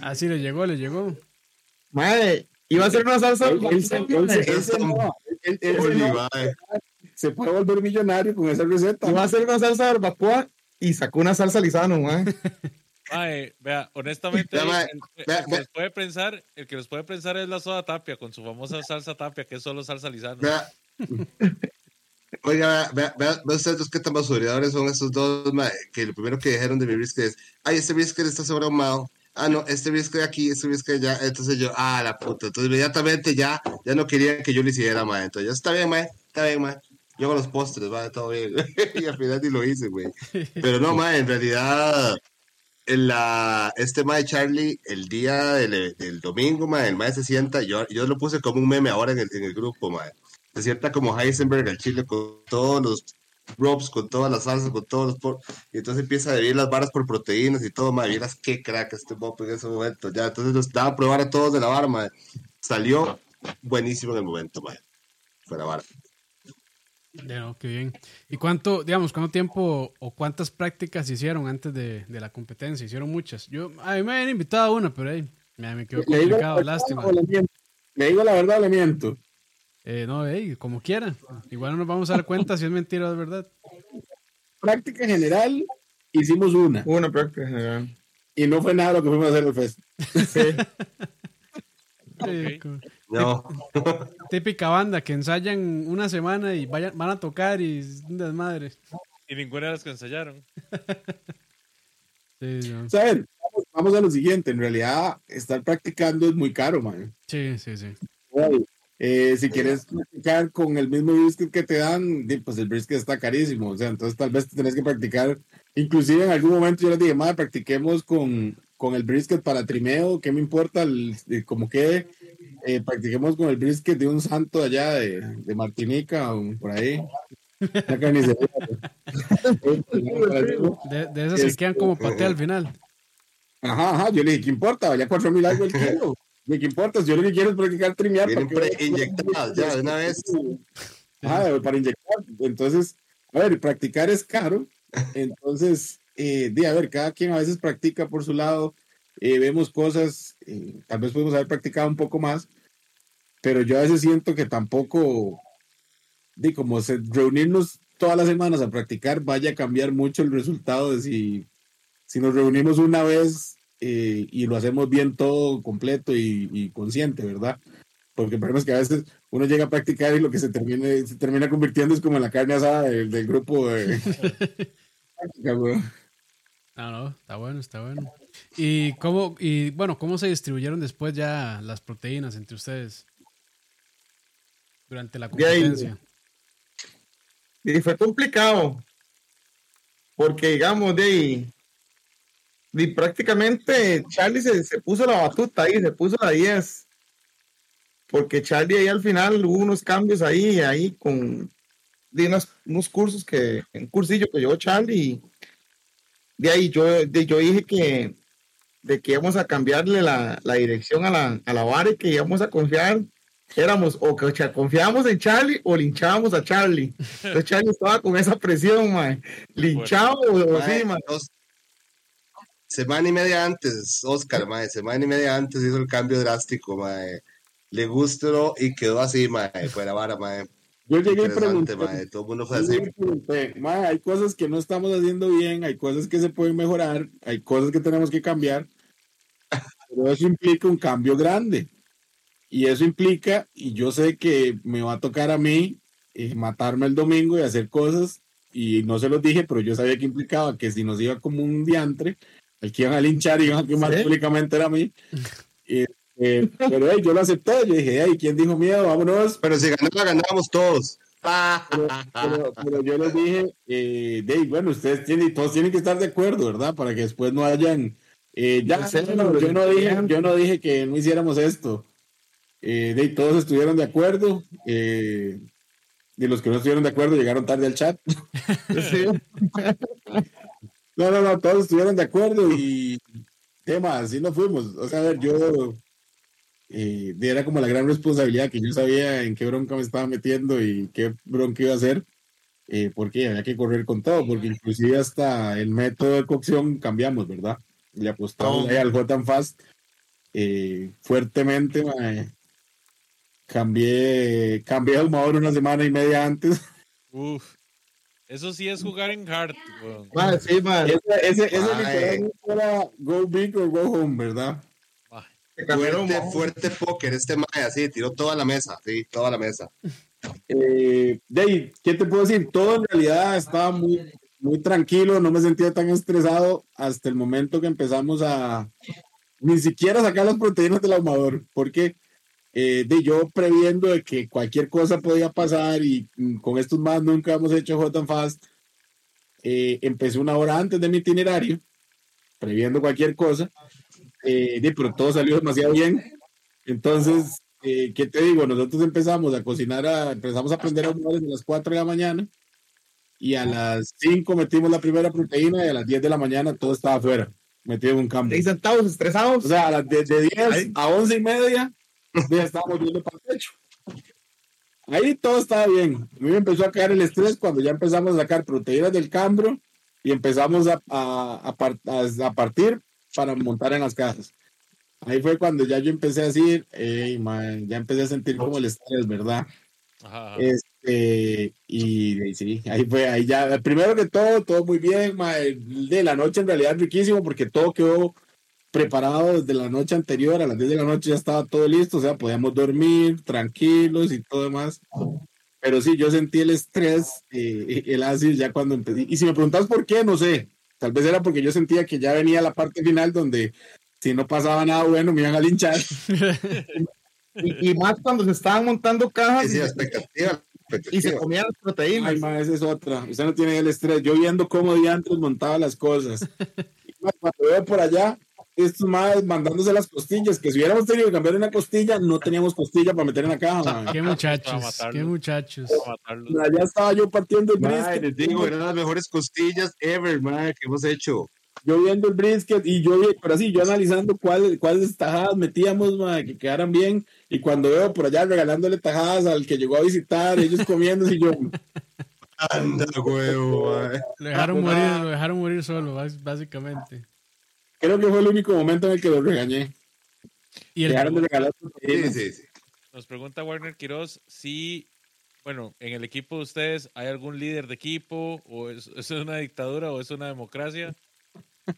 Speaker 1: Ah, sí, le llegó, le llegó.
Speaker 3: Madre, iba a ser una salsa.
Speaker 4: Él- él se- él se- puede volver millonario con esa receta.
Speaker 3: Iba a ser una salsa de barbacoa y sacó una salsa Lizano, madre. [LAUGHS]
Speaker 2: Mae, vea, honestamente, el, el
Speaker 5: vea,
Speaker 2: que los puede pensar, el que los puede pensar es la soda tapia con su famosa salsa tapia, que es solo salsa lisano.
Speaker 5: Vea. Oiga, vea, vea, vea ustedes qué tan basureadores son estos dos, mae, que lo primero que dijeron de mi brisket es, ay, este brisket está sobreahumado. Ah, no, este brisket de aquí, este brisket de allá. Entonces yo, ah, la puta. Entonces inmediatamente ya, ya no querían que yo lo hiciera, mae. Entonces yo, está bien, mae, está bien, mae. Yo hago los postres, mae, todo bien. [LAUGHS] y al final ni lo hice, güey. Pero no, [LAUGHS] mae, en realidad, la, este mae Charlie, el día del, del domingo, mae, el mae se sienta, yo, yo lo puse como un meme ahora en el, en el grupo, mae. Se sienta como Heisenberg al chile con todos los ropes, con todas las salsas, con todos los... por- Y entonces empieza a dividir las varas por proteínas y todo, madre. Vieras qué crack este Bob en ese momento. Ya, entonces nos daba a probar a todos de la vara, madre. Salió buenísimo en el momento, madre. Fuera vara.
Speaker 1: Ya, no, qué bien. ¿Y cuánto, digamos, cuánto tiempo o cuántas prácticas hicieron antes de, de la competencia? Hicieron muchas. Yo, a mí me habían invitado a una, pero ahí me, me quedó
Speaker 4: ¿Le digo la
Speaker 1: complicado,
Speaker 4: verdad
Speaker 1: lástima.
Speaker 4: le digo la verdad o le miento?
Speaker 1: Eh, no, ey, como quiera. Igual no nos vamos a dar cuenta si es mentira o es verdad.
Speaker 4: Práctica general, hicimos una.
Speaker 3: Una práctica general.
Speaker 4: Y no fue nada lo que fuimos a hacer el fest. [LAUGHS]
Speaker 1: Sí, co-
Speaker 5: No, [LAUGHS]
Speaker 1: Típica banda que ensayan una semana y vayan, van a tocar y es un desmadre.
Speaker 2: Y ninguna de las que ensayaron. [LAUGHS]
Speaker 1: Sí, no.
Speaker 4: O sea, a ver, vamos, vamos a lo siguiente. En realidad, estar practicando es muy caro, man.
Speaker 1: sí, sí. sí.
Speaker 4: Eh, si quieres practicar con el mismo brisket que te dan, pues el brisket está carísimo. O sea, entonces tal vez tenés que practicar. Inclusive en algún momento yo les dije, madre, practiquemos con, con el brisket para trimeo. ¿Qué me importa? El, de como que eh, practiquemos con el brisket de un santo allá de, de Martinica o por ahí. Una carnicería.
Speaker 1: De, de esas que
Speaker 4: Es-
Speaker 1: quedan como paté al final.
Speaker 4: Ajá, ajá. Yo le dije, ¿qué importa? Valía cuatro mil algo el kilo. ¿Y ¿Qué importa? Yo lo que quiero es practicar trimear. ¿para
Speaker 5: ya de una vez.
Speaker 4: Ah, para inyectar. Entonces, a ver, practicar es caro. Entonces, eh, a ver, cada quien a veces practica por su lado. eh, vemos cosas, eh, tal vez podemos haber practicado un poco más, pero yo a veces siento que tampoco, di, como se, reunirnos todas las semanas a practicar vaya a cambiar mucho el resultado de si, si nos reunimos una vez eh, y lo hacemos bien todo completo y, y consciente, ¿verdad? Porque el problema es que a veces uno llega a practicar y lo que se termina, se termina convirtiendo es como en la carne asada del, del grupo de [LAUGHS] [LAUGHS] güey.
Speaker 1: No, no, está bueno, está bueno. ¿Y cómo, y bueno, cómo se distribuyeron después ya las proteínas entre ustedes? Durante la competencia.
Speaker 3: Y fue complicado. Porque, digamos, de ahí. Y prácticamente Charlie se, se puso la batuta ahí, se puso la 10. Porque Charlie ahí al final hubo unos cambios ahí, ahí con de unos, unos cursos que, un cursillo que llevó Charlie. De ahí yo, de, yo dije que, de que íbamos a cambiarle la, la dirección a la, a la vara y que íbamos a confiar éramos o que confiábamos en Charlie o linchábamos a Charlie. Entonces Charlie estaba con esa presión, man. Linchado o
Speaker 5: Mae,
Speaker 3: sí,
Speaker 5: dos- semana y media antes, Oscar, mae, semana y media antes hizo el cambio drástico, mae. Le gustó y quedó así, mae, fuera vara, mae.
Speaker 4: Yo llegué y pregunté,
Speaker 5: mae. Todo el mundo fue así.
Speaker 4: pregunté, "Ma, hay cosas que no estamos haciendo bien, hay cosas que se pueden mejorar, hay cosas que tenemos que cambiar, pero eso implica un cambio grande. Y eso implica, y yo sé que me va a tocar a mí eh, matarme el domingo y hacer cosas, y no se los dije, pero yo sabía que implicaba que si nos iba como un diantre, el que iban a linchar y iban a quemar
Speaker 3: ¿Sí?
Speaker 4: públicamente era a mí. Y, [LAUGHS] eh, pero hey, yo lo acepté, yo dije, hey, ¿quién dijo miedo? Vámonos.
Speaker 5: Pero si ganaba, ganábamos todos.
Speaker 4: Pero, pero- pero yo les dije, eh, de, bueno, ustedes tienen, todos tienen que estar de acuerdo, ¿verdad? Para que después no hayan, eh, ya,
Speaker 3: Sí,
Speaker 4: no, yo, no dije, yo no dije que no hiciéramos esto. Eh, de, todos estuvieron de acuerdo. Eh, y los que no estuvieron de acuerdo llegaron tarde al chat.
Speaker 3: Sí. [LAUGHS]
Speaker 4: No, no, no, todos estuvieron de acuerdo y tema, así nos fuimos. O sea, a ver, yo eh, era como la gran responsabilidad que yo sabía en qué bronca me estaba metiendo y qué bronca iba a hacer, eh, porque había que correr con todo, porque inclusive hasta el método de cocción cambiamos, ¿verdad? Le apostamos
Speaker 3: Oh.
Speaker 4: ahí al Gotham Fast eh, fuertemente, mae. Cambié, cambié de ahumador una semana y media antes.
Speaker 2: Uf. Eso sí es jugar en hard.
Speaker 3: Man, sí, man.
Speaker 4: Ese, ese, ese literalmente era go big or go home, ¿verdad?
Speaker 5: Fuerte, fuerte póker, este mae, así, tiró toda la mesa, sí, toda la mesa.
Speaker 4: Eh, Dave, ¿qué te puedo decir? Todo en realidad estaba muy, muy tranquilo, no me sentía tan estresado hasta el momento que empezamos a ni siquiera sacar las proteínas del ahumador, porque eh, de yo previendo de que cualquier cosa podía pasar y mm, con estos más nunca hemos hecho hot and fast, eh, empecé una hora antes de mi itinerario, previendo cualquier cosa, eh, pero todo salió demasiado bien. Entonces, eh, ¿qué te digo? Nosotros empezamos a cocinar, a- empezamos a aprender a ahumar desde las 4 de la mañana y a las 5 metimos la primera proteína y a las 10 de la mañana todo estaba afuera, metido en un campo.
Speaker 3: Ahí sentados, estresados.
Speaker 4: O sea, a las de, de 10
Speaker 3: Ahí.
Speaker 4: a 11 y media ya estábamos viendo para el techo. Ahí todo estaba bien. A mí me empezó a caer el estrés cuando ya empezamos a sacar proteínas del cambro y empezamos a, a, a- a partir para montar en las cajas. Ahí fue cuando ya yo empecé a decir, "Ey, man", ya empecé a sentir como el estrés, ¿verdad?
Speaker 2: Ajá.
Speaker 4: Este, y, y sí, ahí fue, ahí ya, primero que todo, todo muy bien, ma, el de la noche en realidad riquísimo porque todo quedó preparado desde la noche anterior, a las 10 de la noche ya estaba todo listo, o sea, podíamos dormir tranquilos y todo demás. Pero sí, yo sentí el estrés, eh, el ácido ya cuando empecé. Y si me preguntas por qué, no sé. Tal vez era porque yo sentía que ya venía la parte final donde si no pasaba nada bueno me iban a linchar. [LAUGHS]
Speaker 3: Y, y más cuando se estaban montando cajas
Speaker 5: Sí,
Speaker 3: y, se-
Speaker 5: expectativa. la
Speaker 3: y se
Speaker 5: expectativa.
Speaker 3: comían las proteínas.
Speaker 4: Ay, ma, esa es otra. Usted no tiene el estrés. Yo viendo cómo diantres montaba las cosas. [LAUGHS] Y, ma, Cuando veo por allá, estos más mandándose las costillas, que si hubiéramos tenido que cambiar una costilla, no teníamos costilla para meter en la caja.
Speaker 1: Qué muchachos, qué muchachos.
Speaker 4: Allá estaba yo partiendo el brisket.
Speaker 5: les digo, eran las mejores costillas ever, mae, que hemos hecho.
Speaker 4: Yo viendo el brisket y yo, vi- pero así, yo analizando cuáles cuáles tajadas metíamos, ma, que quedaran bien. Y cuando veo por allá regalándole tajadas al que llegó a visitar, ellos comiendo, y yo,
Speaker 5: Anda, huevo.
Speaker 1: Lo dejaron morir, lo dejaron morir solo, bás- básicamente.
Speaker 4: Creo que fue el único momento en el que lo regañé.
Speaker 1: Y
Speaker 4: Dejaron de
Speaker 1: el,
Speaker 4: regalar
Speaker 5: Sí,
Speaker 4: proteínas.
Speaker 5: sí, sí.
Speaker 2: Nos pregunta Warner Quiroz si, bueno, en el equipo de ustedes hay algún líder de equipo, o es, es una dictadura o es una democracia. [LAUGHS]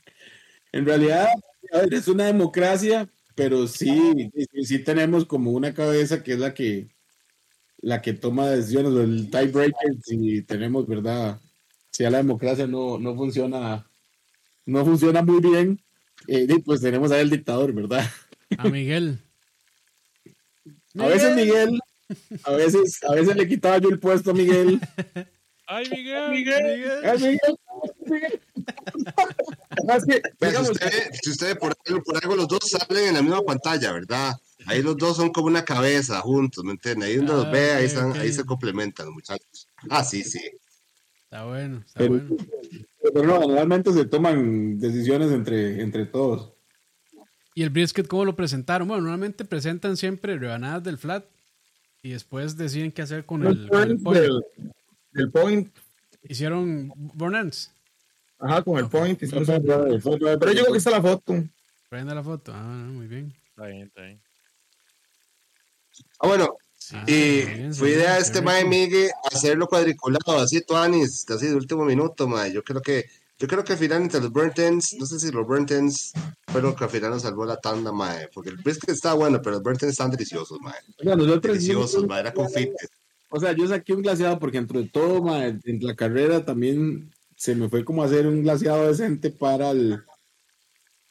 Speaker 4: En realidad, a ver, es una democracia, pero sí, sí, sí tenemos como una cabeza que es la que la que toma decisiones, o el tiebreaker, si tenemos, ¿verdad? Si a la democracia no, no funciona, no funciona muy bien, eh, pues tenemos ahí el dictador, ¿verdad?
Speaker 1: a Miguel.
Speaker 4: A veces Miguel, a veces, a veces le quitaba yo el puesto a Miguel.
Speaker 2: ¡Ay, Miguel!
Speaker 1: Miguel.
Speaker 4: Ay, Miguel, Miguel.
Speaker 3: Además que,
Speaker 5: Vea, si
Speaker 3: digamos,
Speaker 5: usted, si usted por, algo, por algo los dos salen en la misma pantalla, ¿verdad? Ahí los dos son como una cabeza juntos, ¿me entiende? Ahí donde
Speaker 1: Ah,
Speaker 5: los ve, ahí, están, ahí se complementan los muchachos. Ah, sí, sí.
Speaker 1: Está bueno, está
Speaker 4: Pero-
Speaker 1: bueno.
Speaker 4: Pero no, generalmente se toman decisiones entre, entre todos.
Speaker 1: ¿Y el brisket cómo lo presentaron? Bueno, normalmente presentan siempre rebanadas del flat y después deciden qué hacer con el, con el pollo.
Speaker 3: del, del point.
Speaker 1: Hicieron burn ends.
Speaker 3: Ajá, con el point. y
Speaker 4: Pero
Speaker 3: Pero yo creo que está la foto.
Speaker 1: Prenda la foto. Ah, muy bien.
Speaker 2: Está bien, está bien.
Speaker 5: Ah, bueno,
Speaker 1: Ah,
Speaker 5: y
Speaker 1: muy bien,
Speaker 5: fue idea de este mae Migue hacerlo cuadriculado, así Tuanis, así de último minuto, mae. Yo creo que, yo creo que al final entre los burnt ends, no sé si los burnt ends fueron que al final nos salvó la tanda, mae. Porque el brisket está bueno, pero los burnt ends están deliciosos, mae.
Speaker 4: Nosotros-
Speaker 5: Deliciosos, mae. Era confites.
Speaker 4: O sea, yo saqué un glaseado porque dentro de todo, ma, en la carrera también se me fue como hacer un glaseado decente para el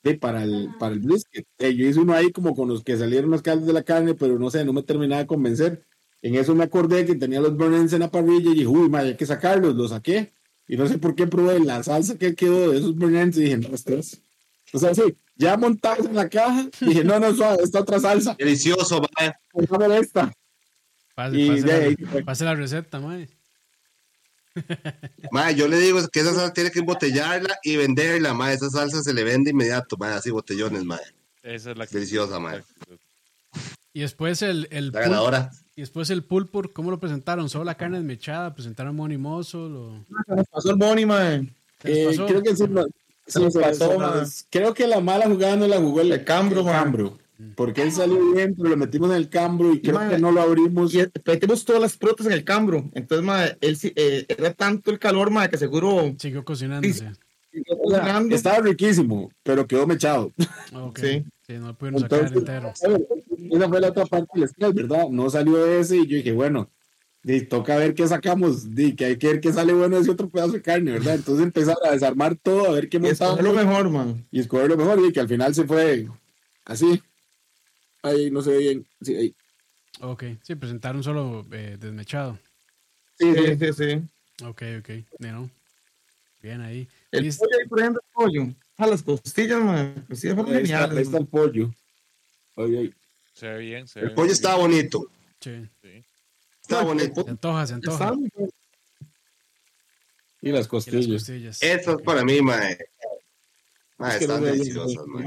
Speaker 4: sí, para el para el brisket. Eh, yo hice uno ahí como con los que salieron los caldos de la carne, pero no sé, no me terminaba de convencer. En eso me acordé que tenía los burn ends en la parrilla y dije, uy, ma, hay que sacarlos, los saqué. Y no sé por qué probé la salsa que quedó de esos burn ends y dije, no, esto es... O sea, sí, ya montados en la caja, [LAUGHS] dije, no, no, suave, esta otra salsa,
Speaker 5: Delicioso,
Speaker 4: pongámosle esta.
Speaker 1: Pase,
Speaker 4: Y
Speaker 1: pase
Speaker 4: de
Speaker 1: la,
Speaker 4: ahí-
Speaker 1: pase la receta, mae.
Speaker 5: Mae, yo le digo que esa salsa tiene que embotellarla y venderla, mae. Esa salsa se le vende inmediato, mae. Así botellones, mae.
Speaker 2: Esa es la
Speaker 5: Deliciosa, mae.
Speaker 1: Y después el, el
Speaker 5: La ganadora.
Speaker 1: y después el pulpur, ¿cómo lo presentaron? Solo la carne desmechada, presentaron monimoso, lo
Speaker 3: Pasó el Bonnie, mae.
Speaker 1: ¿qué les
Speaker 4: Eh,
Speaker 1: pasó?
Speaker 4: creo que sí,
Speaker 3: Se
Speaker 4: sí,
Speaker 3: nos
Speaker 4: se-
Speaker 3: pasó, ma.
Speaker 4: creo que la mala jugada no la jugó el,
Speaker 3: El Cambro,
Speaker 4: el. Cambro, porque él salió bien, pero lo metimos en el cambro y creo
Speaker 3: Ma.
Speaker 4: que no lo abrimos.
Speaker 3: Y metimos todas las frutas en el cambro. Entonces, mae, él eh, era tanto el calor, mae, que seguro
Speaker 1: Siguió cocinándose.
Speaker 3: siguió cocinando.
Speaker 4: estaba riquísimo, pero quedó mechado.
Speaker 1: Ok.
Speaker 3: Sí.
Speaker 1: Sí, no lo pudieron sacar
Speaker 4: Entonces,
Speaker 1: entero.
Speaker 4: a ver, esa fue la otra parte del estrés, ¿verdad? No salió ese y yo dije, bueno, di, toca ver qué sacamos, di, que hay que ver qué sale bueno de ese otro pedazo de carne, ¿verdad? Entonces empezar a desarmar todo, a ver qué
Speaker 3: Y eso es lo
Speaker 4: montamos
Speaker 3: mejor, man.
Speaker 4: y escoger lo mejor y que al final se fue así. Ahí no se ve bien. Sí, ahí.
Speaker 1: Ok, sí, presentaron solo eh, desmechado.
Speaker 4: Sí,
Speaker 3: Sí,
Speaker 4: sí.
Speaker 3: sí.
Speaker 1: Ok, ok. No. Bien ahí.
Speaker 3: El pollo ahí, por ejemplo, el pollo. A las costillas, man. Pues sí,
Speaker 4: Ahí está,
Speaker 3: geniales,
Speaker 4: ahí está el pollo. Ay, ay.
Speaker 2: Se ve bien, se ve
Speaker 5: El
Speaker 2: bien.
Speaker 5: pollo estaba bonito.
Speaker 1: Sí.
Speaker 2: Sí.
Speaker 5: Estaba bonito.
Speaker 1: Se antoja, se
Speaker 3: Está
Speaker 1: antoja.
Speaker 4: Y las
Speaker 1: y las
Speaker 4: costillas.
Speaker 5: Esas para mí, mae. Mae,
Speaker 4: Es que no
Speaker 5: están
Speaker 4: me-
Speaker 5: deliciosas, mae.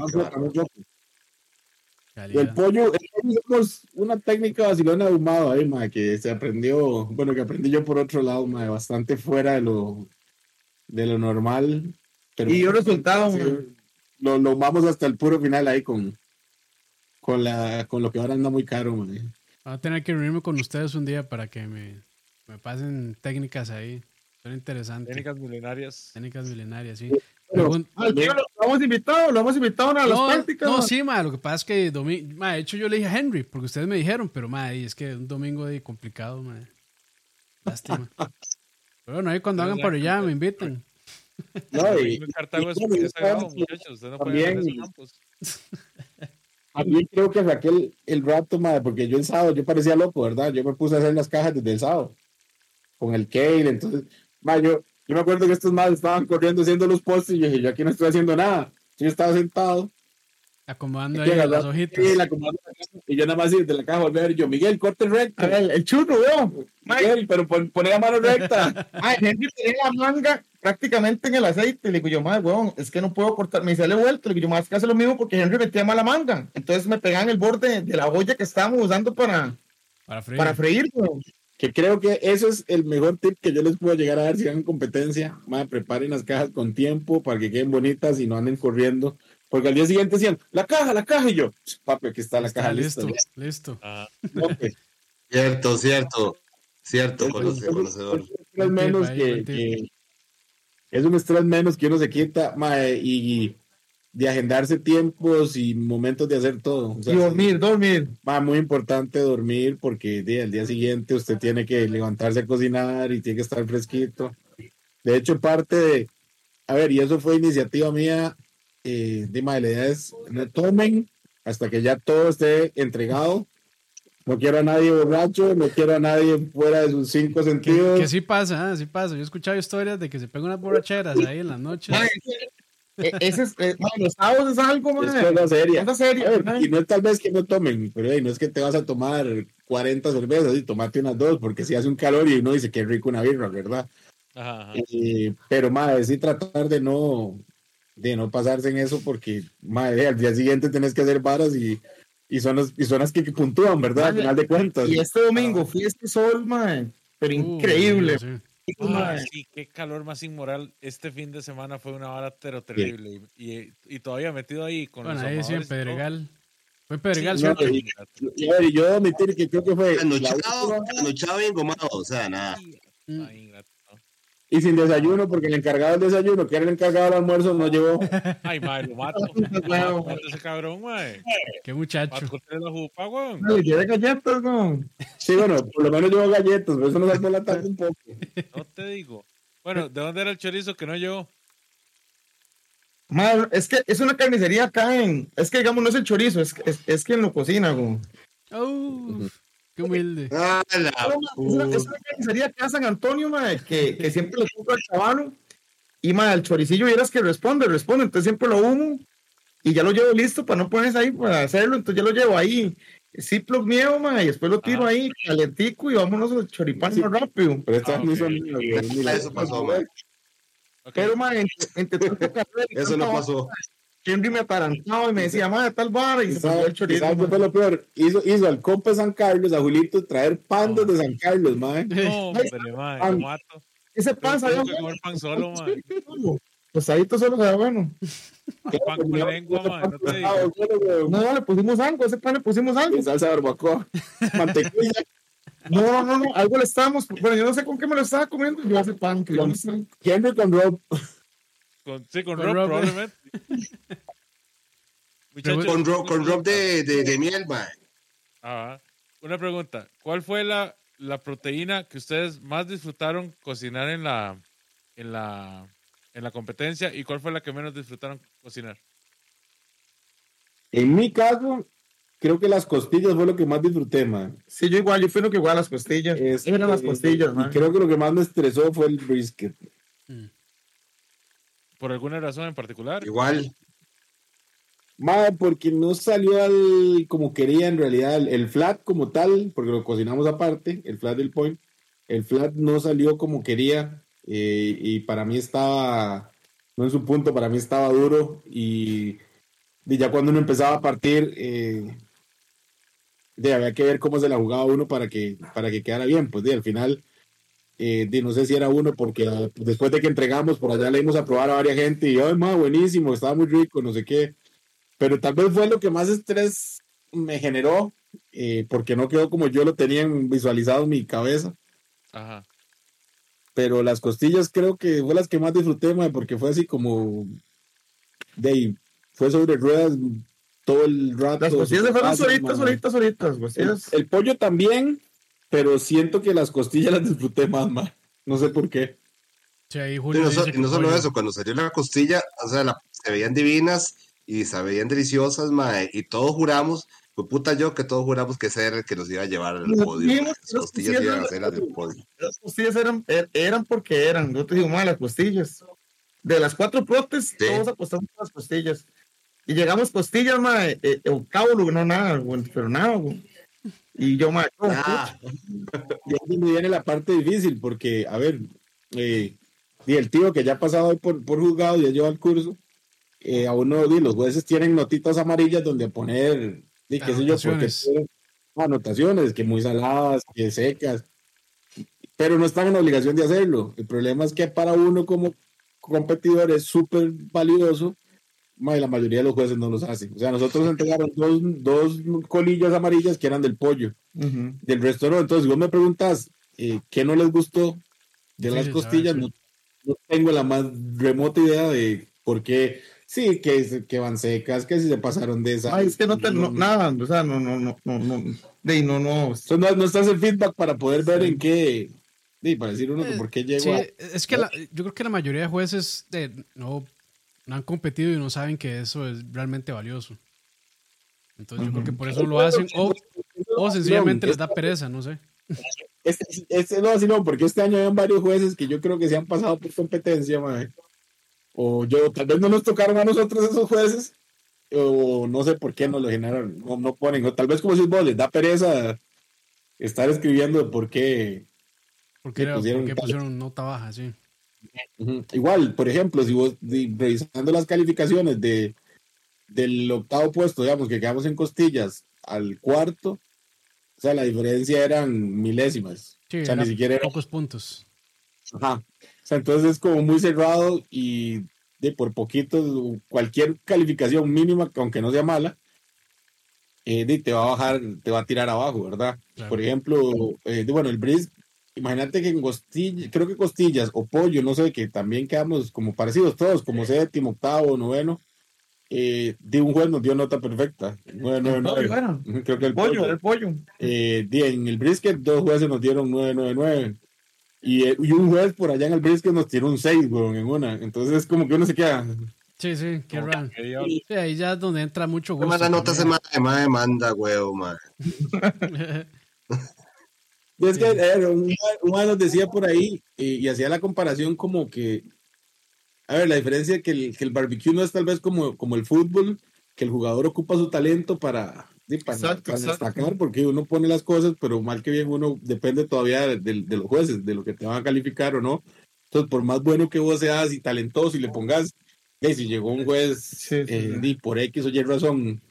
Speaker 4: Loca. Y el
Speaker 1: Calidad.
Speaker 4: pollo, el pollo hicimos una técnica vacilona de ahumado ahí, ma, que se aprendió, bueno, que aprendí yo por otro lado, ma, bastante fuera de lo, de lo normal. Pero
Speaker 3: Y dio resultado,
Speaker 4: sí,
Speaker 3: man.
Speaker 4: lo, lo vamos hasta el puro final ahí con, con, la, con lo que ahora anda muy caro, ma.
Speaker 1: Voy a tener que reunirme con ustedes un día para que me, me pasen técnicas ahí. Son interesantes.
Speaker 2: Técnicas milenarias.
Speaker 1: Técnicas milenarias, sí.
Speaker 4: Pero-
Speaker 1: Pregun-
Speaker 3: Al tío lo lo hemos invitado, lo hemos invitado a las
Speaker 1: no,
Speaker 3: prácticas.
Speaker 1: no,
Speaker 3: man.
Speaker 1: sí, ma, lo que pasa es que domi- ma, de hecho yo le dije a Henry, porque ustedes me dijeron, pero ma, es que un domingo de complicado, ma. Lástima. [LAUGHS] Pero bueno, ahí cuando
Speaker 2: Pero
Speaker 1: hagan por allá me inviten.
Speaker 4: No, y,
Speaker 2: En Cartago es
Speaker 4: y-
Speaker 2: porque es sagrado,
Speaker 4: y-
Speaker 2: muchachos. Ustedes no pueden hacer
Speaker 4: también-
Speaker 2: esos campos. [LAUGHS]
Speaker 4: también creo que saqué el, el rato, ma, porque yo el sábado, yo parecía loco, ¿verdad? Yo me puse a hacer las cajas desde el sábado, con el kale, entonces, ma, yo, yo me acuerdo que estos más estaban corriendo haciendo los postes y yo dije, yo aquí no estoy haciendo nada. Yo estaba sentado
Speaker 1: Acomodando ahí las hojitas.
Speaker 4: Sí, la acomodando y yo nada más desde la caja volver a ver yo, Miguel, corte recto.
Speaker 3: A ver, el churro, veo.
Speaker 4: Miguel, pero pon, poné la mano recta. [LAUGHS]
Speaker 3: Ay, Henry tenía la manga prácticamente en el aceite. Le digo yo, madre, weón, es que no puedo cortar. Me sale vuelta. Le digo yo, más que hace lo mismo porque Henry metía mala manga. Entonces me pegaban el borde de la olla que estábamos usando para,
Speaker 1: Para freír.
Speaker 3: para freír, weón.
Speaker 4: Que creo que eso es el mejor tip que yo les puedo llegar a dar si hagan competencia. Madre, preparen las cajas con tiempo para que queden bonitas y no anden corriendo. Porque al día siguiente decían, la caja, la caja. Y yo, papi, aquí está la
Speaker 1: Está
Speaker 4: caja
Speaker 1: listo,
Speaker 4: lista.
Speaker 1: listo. [LAUGHS]
Speaker 4: Ok.
Speaker 5: Cierto, cierto. Cierto, conoce- conocedor.
Speaker 4: es un estrés menos que- es un estrés menos que uno se quita mae, y de agendarse tiempos y momentos de hacer todo. O sea,
Speaker 3: Y dormir, dormir.
Speaker 4: mae, muy importante dormir porque de, al día siguiente usted tiene que levantarse a cocinar y tiene que estar fresquito. De hecho, parte de, a ver, y eso fue iniciativa mía, eh, de la idea es no tomen hasta que ya todo esté entregado. No quiero a nadie borracho, no quiero a nadie fuera de sus cinco
Speaker 1: Que,
Speaker 4: sentidos.
Speaker 1: que sí pasa, ah, sí pasa. Yo he escuchado historias de que se pegan unas borracheras ahí en las noches.
Speaker 3: E- ese es, eh, mae, los sábados es algo,
Speaker 4: Es
Speaker 3: mae.
Speaker 4: cosa seria.
Speaker 3: Cosa seria,
Speaker 4: ver, y no es tal vez que no tomen, pero hey, no es que te vas a tomar 40 cervezas y tomate unas dos, porque si hace un calor y uno dice que rico una birra, ¿verdad?
Speaker 2: Ajá, ajá.
Speaker 4: Eh, pero madre, sí tratar de no de no pasarse en eso, porque madre, al día siguiente tenés que hacer varas y, y son las, y son las que, puntúan, ¿verdad? Al final de cuentas.
Speaker 3: Y este domingo fui a este sol, mae. Pero
Speaker 1: Uh,
Speaker 3: increíble.
Speaker 1: sí.
Speaker 2: Ah,
Speaker 3: mae.
Speaker 2: sí, qué calor más inmoral. Este fin de semana fue una hora pero terrible. Y, y, y todavía metido ahí con
Speaker 1: Bueno,
Speaker 2: los
Speaker 1: ahí sí, en. Pedregal. Fue Pedregal,
Speaker 2: Sí,
Speaker 4: no,
Speaker 1: ¿cierto?
Speaker 4: y- Y, a ver, y yo debo admitir que creo que fue
Speaker 5: Anochado, anochado y engomado, o sea, nada.
Speaker 1: Mm.
Speaker 2: Ay.
Speaker 4: Y sin desayuno, porque el encargado del desayuno, que era el encargado del almuerzo, no llevó. [LAUGHS]
Speaker 2: Ay, madre, lo mato. [LAUGHS] Mato ese cabrón, mae.
Speaker 1: Qué muchacho.
Speaker 2: La jupa, weón.
Speaker 3: Le llevé galletas, weón.
Speaker 4: Sí, bueno, por lo menos llevó galletas, pero eso nos salvó la tarde un poco. [LAUGHS]
Speaker 2: No te digo. Bueno, ¿de dónde era el chorizo que no yo?
Speaker 3: Mae, es que es una carnicería acá en. Es que digamos, no es el chorizo, es, es, es quien lo cocina, weón.
Speaker 1: Uf, qué humilde. [LAUGHS]
Speaker 5: Ah, la
Speaker 3: una, es una carnicería acá en San Antonio, mae, que, que siempre le compro al chavalo. Y mae, el choricillo vieras que responde, responde. Entonces siempre lo humo y ya lo llevo listo para no ponerse ahí para hacerlo. Entonces ya lo llevo ahí. Ziploc miedo, mae, y después lo tiro
Speaker 2: Ah.
Speaker 3: ahí, calentico y vámonos al choripán
Speaker 4: Sí.
Speaker 3: más rápido.
Speaker 4: Pero esta
Speaker 2: Ah,
Speaker 4: no
Speaker 2: ok.
Speaker 4: hizo ni- ni la-
Speaker 5: Eso pasó, man.
Speaker 2: Ok.
Speaker 3: Pero, mae, entre, entre tanto café [LAUGHS]
Speaker 5: Eso no pasó.
Speaker 3: Henry me atarantaba y me decía, madre, tal vara, y
Speaker 4: ¿Y
Speaker 3: se el
Speaker 4: y
Speaker 3: chorizo.
Speaker 4: sabe qué
Speaker 3: mae.
Speaker 4: fue lo peor? Hizo, hizo al compa de San Carlos, a Julito, traer pan
Speaker 2: Ah.
Speaker 4: desde San Carlos, mae. [LAUGHS]
Speaker 2: No, hombre, mae, lo mato.
Speaker 3: Ese pan sabía
Speaker 2: comer pan solo, [LAUGHS] mae.
Speaker 3: Pues ahí todo solo sabía bueno. [LAUGHS]
Speaker 2: Pan con lengua, mae. No te digo.
Speaker 4: bueno, güey.
Speaker 3: No, le pusimos algo, ese pan le pusimos algo.
Speaker 4: Y salsa de barbacoa, mantequilla.
Speaker 3: No, no, no, no, algo le estábamos, bueno, yo no sé con qué me lo estaba comiendo, yo ese pan que yo no sé.
Speaker 4: Henry con Rob.
Speaker 2: Con, sí, con
Speaker 1: Con
Speaker 2: Rob,
Speaker 1: Rob,
Speaker 2: probablemente. [LAUGHS] Muchachos,
Speaker 5: Con Rob, con de, de, de miel, man.
Speaker 2: Ajá. Una pregunta. ¿Cuál fue la, la proteína que ustedes más disfrutaron cocinar en la, en la, en la competencia y cuál fue la que menos disfrutaron cocinar?
Speaker 4: En mi caso, creo que las costillas fue lo que más disfruté, mae.
Speaker 3: Sí, yo igual, yo fui lo que igual las costillas.
Speaker 4: Este,
Speaker 3: Eran las costillas,
Speaker 4: y
Speaker 3: man.
Speaker 4: creo que lo que más me estresó fue el brisket.
Speaker 2: ¿Por alguna razón en particular?
Speaker 5: Igual.
Speaker 4: Mae, porque no salió al como quería en realidad. El, flat como tal, porque lo cocinamos aparte, el flat del point. El flat no salió como quería. eh, y para mí estaba, no en su punto, para mí estaba duro y, y ya cuando uno empezaba a partir, eh, de, había que ver cómo se la jugaba uno para que, para que quedara bien, pues de, al final, eh, no sé si era uno porque ah, después de que entregamos por allá le dimos a probar a varias gente y, ay, más buenísimo, estaba muy rico, no sé qué, pero tal vez fue lo que más estrés me generó, eh, porque no quedó como yo lo tenía visualizado en mi cabeza.
Speaker 2: Ajá.
Speaker 4: Pero las costillas creo que fue las que más disfruté, mae, porque fue así como de ahí, fue sobre ruedas todo el rato.
Speaker 3: Las costillas se fueron
Speaker 4: Fácil,
Speaker 3: solitas,
Speaker 4: mae.
Speaker 3: solitas, solitas.
Speaker 4: El, el pollo también, pero siento que las costillas las disfruté más, mae. No sé por qué.
Speaker 1: Sí, ahí
Speaker 6: Y
Speaker 1: Julio
Speaker 6: no,
Speaker 1: dice
Speaker 6: y no solo
Speaker 1: pollo.
Speaker 6: eso, cuando salió la costilla, o sea, la- se veían divinas y se veían deliciosas, mae, y todos juramos, pues puta yo, que todos juramos que ese era el que nos iba a llevar al podio. mae. Las
Speaker 3: las
Speaker 6: costillas iban a
Speaker 3: eran-
Speaker 6: ser las del podio.
Speaker 3: Las costillas eran, er- eran porque eran. Yo te digo, más las costillas. De las cuatro protes,
Speaker 6: Sí.
Speaker 3: todos apostamos por las costillas. Y llegamos costillas, ma, eh, eh, octavo, lugar, no nada, güey, pero nada, güey. Y yo, ¿cómo,
Speaker 6: Ah,
Speaker 4: Y donde viene la parte difícil, porque, a ver, eh, y el tío que ya ha pasado hoy por, por juzgado, ya lleva el curso, eh, a uno, los jueces tienen notitas amarillas donde poner, di, qué sé yo, porque
Speaker 1: Anotaciones.
Speaker 4: tienen anotaciones, que muy saladas, que secas, pero no están en obligación de hacerlo. El problema es que para uno como competidor es súper valioso, ma, y la mayoría de los jueces no los hacen. O sea, nosotros entregaron dos, dos colillas amarillas que eran del pollo
Speaker 3: Ujú.
Speaker 4: del resto no. Entonces, si vos me preguntas eh, qué no les gustó de las
Speaker 1: Difícil
Speaker 4: costillas, no, no tengo la más remota idea de por qué. Sí, que, que van secas, que si se pasaron de esa.
Speaker 3: Ay, es que no te, no, nada, o sea, no, no, no, no, no, de no, no.
Speaker 4: Entonces, no, no estás en feedback para poder ver en qué. Sí, para decir uno que por qué llegó
Speaker 1: Sí,
Speaker 4: a-
Speaker 1: es que la- yo creo que la mayoría de jueces de- no, no han competido y no saben que eso es realmente valioso. Entonces yo creo que por eso lo hacen o, o sencillamente les da pereza, no sé.
Speaker 4: Este, este no, así no, porque este año habían varios jueces que yo creo que se han pasado por competencia, mae. O yo, tal vez no nos tocaron a nosotros esos jueces, o no sé por qué no lo generaron, no, no ponen, o tal vez como si vos les da pereza estar escribiendo de por qué.
Speaker 1: ¿Por qué,
Speaker 4: Le pusieron
Speaker 1: pusieron nota baja? Sí.
Speaker 4: Igual, por ejemplo, si vos revisando las calificaciones de del octavo puesto, digamos, que quedamos en costillas al cuarto, o sea, la diferencia eran milésimas.
Speaker 1: Sí,
Speaker 4: o sea, ni siquiera era
Speaker 1: pocos puntos.
Speaker 4: Ajá. O sea, entonces es como muy cerrado y de por poquito, cualquier calificación mínima, aunque no sea mala, eh, te va a bajar, te va a tirar abajo, ¿verdad?
Speaker 1: Claro.
Speaker 4: Por ejemplo, eh, bueno, el bris, imagínate que en costillas, creo que costillas o pollo, no sé, que también quedamos como parecidos todos, como séptimo, octavo, noveno, eh, de un juez nos dio nota perfecta, 999.
Speaker 3: Pollo era.
Speaker 4: Ujú, Creo que el
Speaker 3: Pollo,
Speaker 4: pollo.
Speaker 3: el pollo.
Speaker 4: Eh, en el brisket dos jueces nos dieron 999 y, eh, y un juez por allá en el brisket nos tiró un 6, weón, en una. Entonces es como que uno se queda.
Speaker 1: Sí, sí, qué raro. Sí, ahí ya es donde entra mucho gusto.
Speaker 6: mala nota se
Speaker 1: también.
Speaker 6: mae, mae, manda, huevo, mae.
Speaker 4: Y es que eh, un, un man nos decía por ahí eh, y hacía la comparación como que, a ver, la diferencia que el, que el barbecue no es tal vez como, como el fútbol, que el jugador ocupa su talento para, para,
Speaker 3: Exacto,
Speaker 4: para
Speaker 3: exacto.
Speaker 4: destacar, porque uno pone las cosas, pero mal que bien uno depende todavía de, de- de los jueces, de lo que te van a calificar o no. Entonces, por más bueno que vos seas y talentoso y le pongas, eh, si llegó un juez
Speaker 3: Sí, sí,
Speaker 4: eh,
Speaker 3: sí.
Speaker 4: di, por X o Y razón,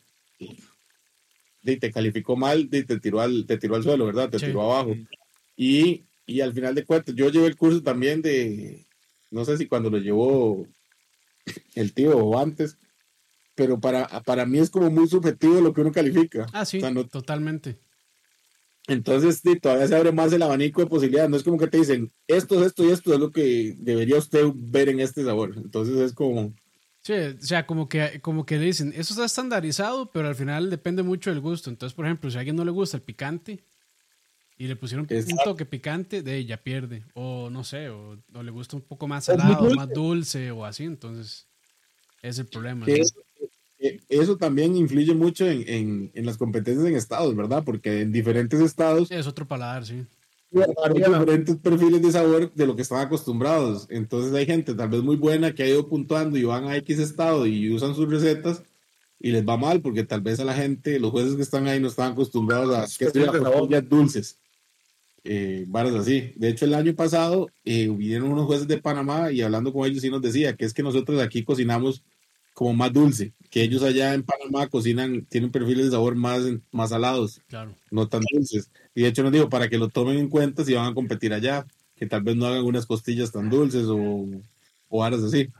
Speaker 4: te calificó mal, te, tiró al, te tiró al suelo, ¿verdad? Te
Speaker 1: Sí.
Speaker 4: tiró abajo. Y, y al final de cuentas, yo llevé el curso también de, no sé si cuando lo llevó el tío o antes, pero para, para mí es como muy subjetivo lo que uno califica.
Speaker 1: Ah, sí,
Speaker 4: O sea, no-
Speaker 1: totalmente.
Speaker 4: entonces sí, todavía se abre más el abanico de posibilidades. No es como que te dicen, esto, esto y esto es lo que debería usted ver en este sabor. Entonces es como,
Speaker 1: Sí, o sea, como que, como que dicen, eso está estandarizado, pero al final depende mucho del gusto. Entonces, por ejemplo, si a alguien no le gusta el picante y le pusieron un toque picante, de ya pierde. O no sé, o, o le gusta un poco más salado,
Speaker 3: dulce.
Speaker 1: más dulce o así. Entonces, es el problema.
Speaker 4: eso, eso también influye mucho en, en, en las competencias en estados, ¿verdad? Porque en diferentes estados
Speaker 1: Es otro paladar, sí.
Speaker 4: Diferentes perfiles de sabor de lo que están acostumbrados. Entonces hay gente tal vez muy buena que ha ido puntuando y van a X estado y usan sus recetas y les va mal porque tal vez a la gente, los jueces que están ahí no están acostumbrados a que costillas dulces. eh, varas así. De hecho, el año pasado eh, vinieron unos jueces de Panamá y hablando con ellos sí nos decía que es que nosotros aquí cocinamos como más dulce, que ellos allá en Panamá cocinan, tienen perfiles de sabor más, más salados,
Speaker 1: Claro.
Speaker 4: no tan dulces. Y de hecho nos dijo, para que lo tomen en cuenta si van a competir allá, que tal vez no hagan unas costillas tan dulces o, o varas así.